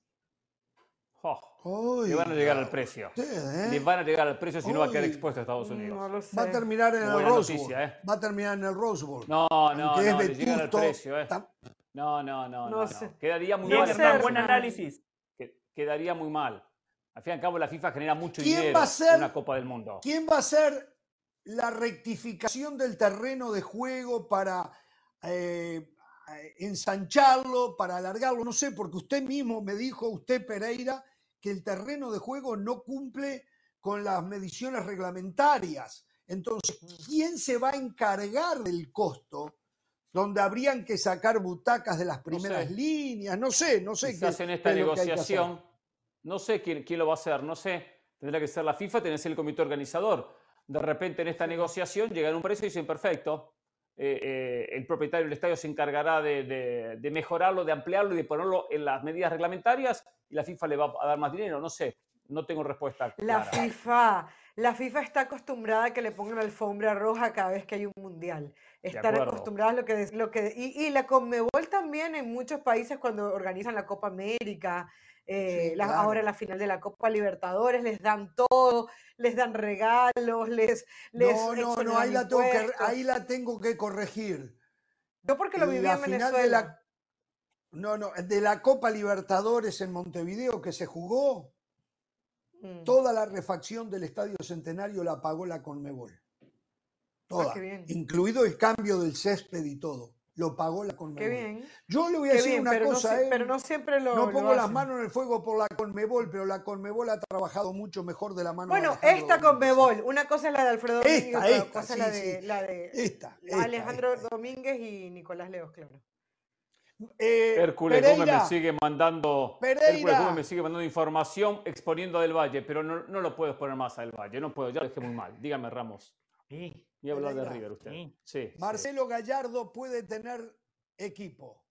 Oh, le van a llegar al precio. ¿eh? Le van a llegar al precio si no va a quedar expuesto a Estados Unidos. No lo sé. Va a terminar en el Rose Bowl. noticia, ¿eh? Va a terminar en el Rose Bowl. No, no, es no, le llegan al vetusto, precio, ¿eh? tam- No, no, no, no. No no. sé. Quedaría muy mal. Estados buen Unidos. análisis. Que- Quedaría muy mal. Al fin y al cabo, la FIFA genera mucho ¿Quién dinero va a ser- en una Copa del Mundo. ¿Quién va a hacer la rectificación del terreno de juego para eh, eh, ensancharlo, para alargarlo? No sé, porque usted mismo me dijo, usted Pereira, que el terreno de juego no cumple con las mediciones reglamentarias. Entonces, ¿quién se va a encargar del costo donde habrían que sacar butacas de las primeras sé. líneas, no sé, no sé Quizás qué- en esta qué es negociación, no sé quién, quién lo va a hacer, no sé. Tendrá que ser la FIFA, tiene que ser el comité organizador. De repente en esta negociación llegan a un precio y dicen, perfecto, eh, eh, el propietario del estadio se encargará de, de- de mejorarlo, de ampliarlo y de ponerlo en las medidas reglamentarias y la FIFA le va a dar más dinero, no sé, no tengo respuesta. La clara. FIFA, la FIFA está acostumbrada a que le pongan alfombra roja cada vez que hay un mundial. Están acostumbradas a lo que, lo que y, y la Conmebol también en muchos países cuando organizan la Copa América, eh, Sí, la- claro. ahora la final de la Copa Libertadores, les dan todo, les dan regalos, les, les No, no, no, ahí la, tengo que, ahí la tengo que corregir. Yo porque lo viví la en Venezuela. de la no, no, de la Copa Libertadores en Montevideo que se jugó, Mm. toda la refacción del Estadio Centenario la pagó la Conmebol. Toda, Ah, bien. incluido el cambio del césped y todo, lo pagó la Conmebol. Qué bien. Yo le voy a Qué decir bien, una pero, cosa, no, ¿eh? pero no siempre lo No lo pongo las manos en el fuego por la Conmebol, pero la Conmebol ha trabajado mucho mejor de la mano de Bueno, esta. Conmebol, una cosa es la de Alfredo Domínguez, Esta, otra esta, cosa es sí, la de, sí. la de Esta, esta, Alejandro esta. Domínguez y Nicolás Leos, claro. Eh, Hércules Gómez Pereira, me sigue mandando Pereira. Hércules Gómez me sigue mandando información exponiendo a Del Valle, pero no, no lo puedo exponer más a Del Valle, no puedo, ya lo dejé muy mal. Dígame, Ramos. Sí, A hablar de. River usted. Sí. Sí. sí. Marcelo Gallardo puede tener equipo.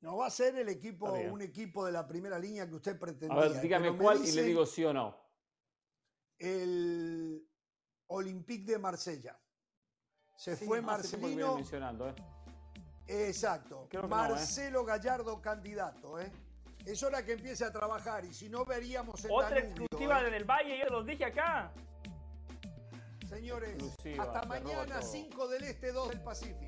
No va a ser el equipo, un equipo de la primera línea que usted A pretendía. ver, dígame cuál y le digo sí o no. El Olympique de Marsella. Se Sí, fue viene Marcelino. mencionando, ¿eh? Exacto. No, ¿eh? Marcelo Gallardo candidato, ¿eh? Es hora que empiece a trabajar y si no veríamos en Otra Danubio, exclusiva ¿eh? de Del Valle, yo los dije acá. Señores, Exclusiva, hasta mañana, todo. 5 del Este, 2 del Pacífico.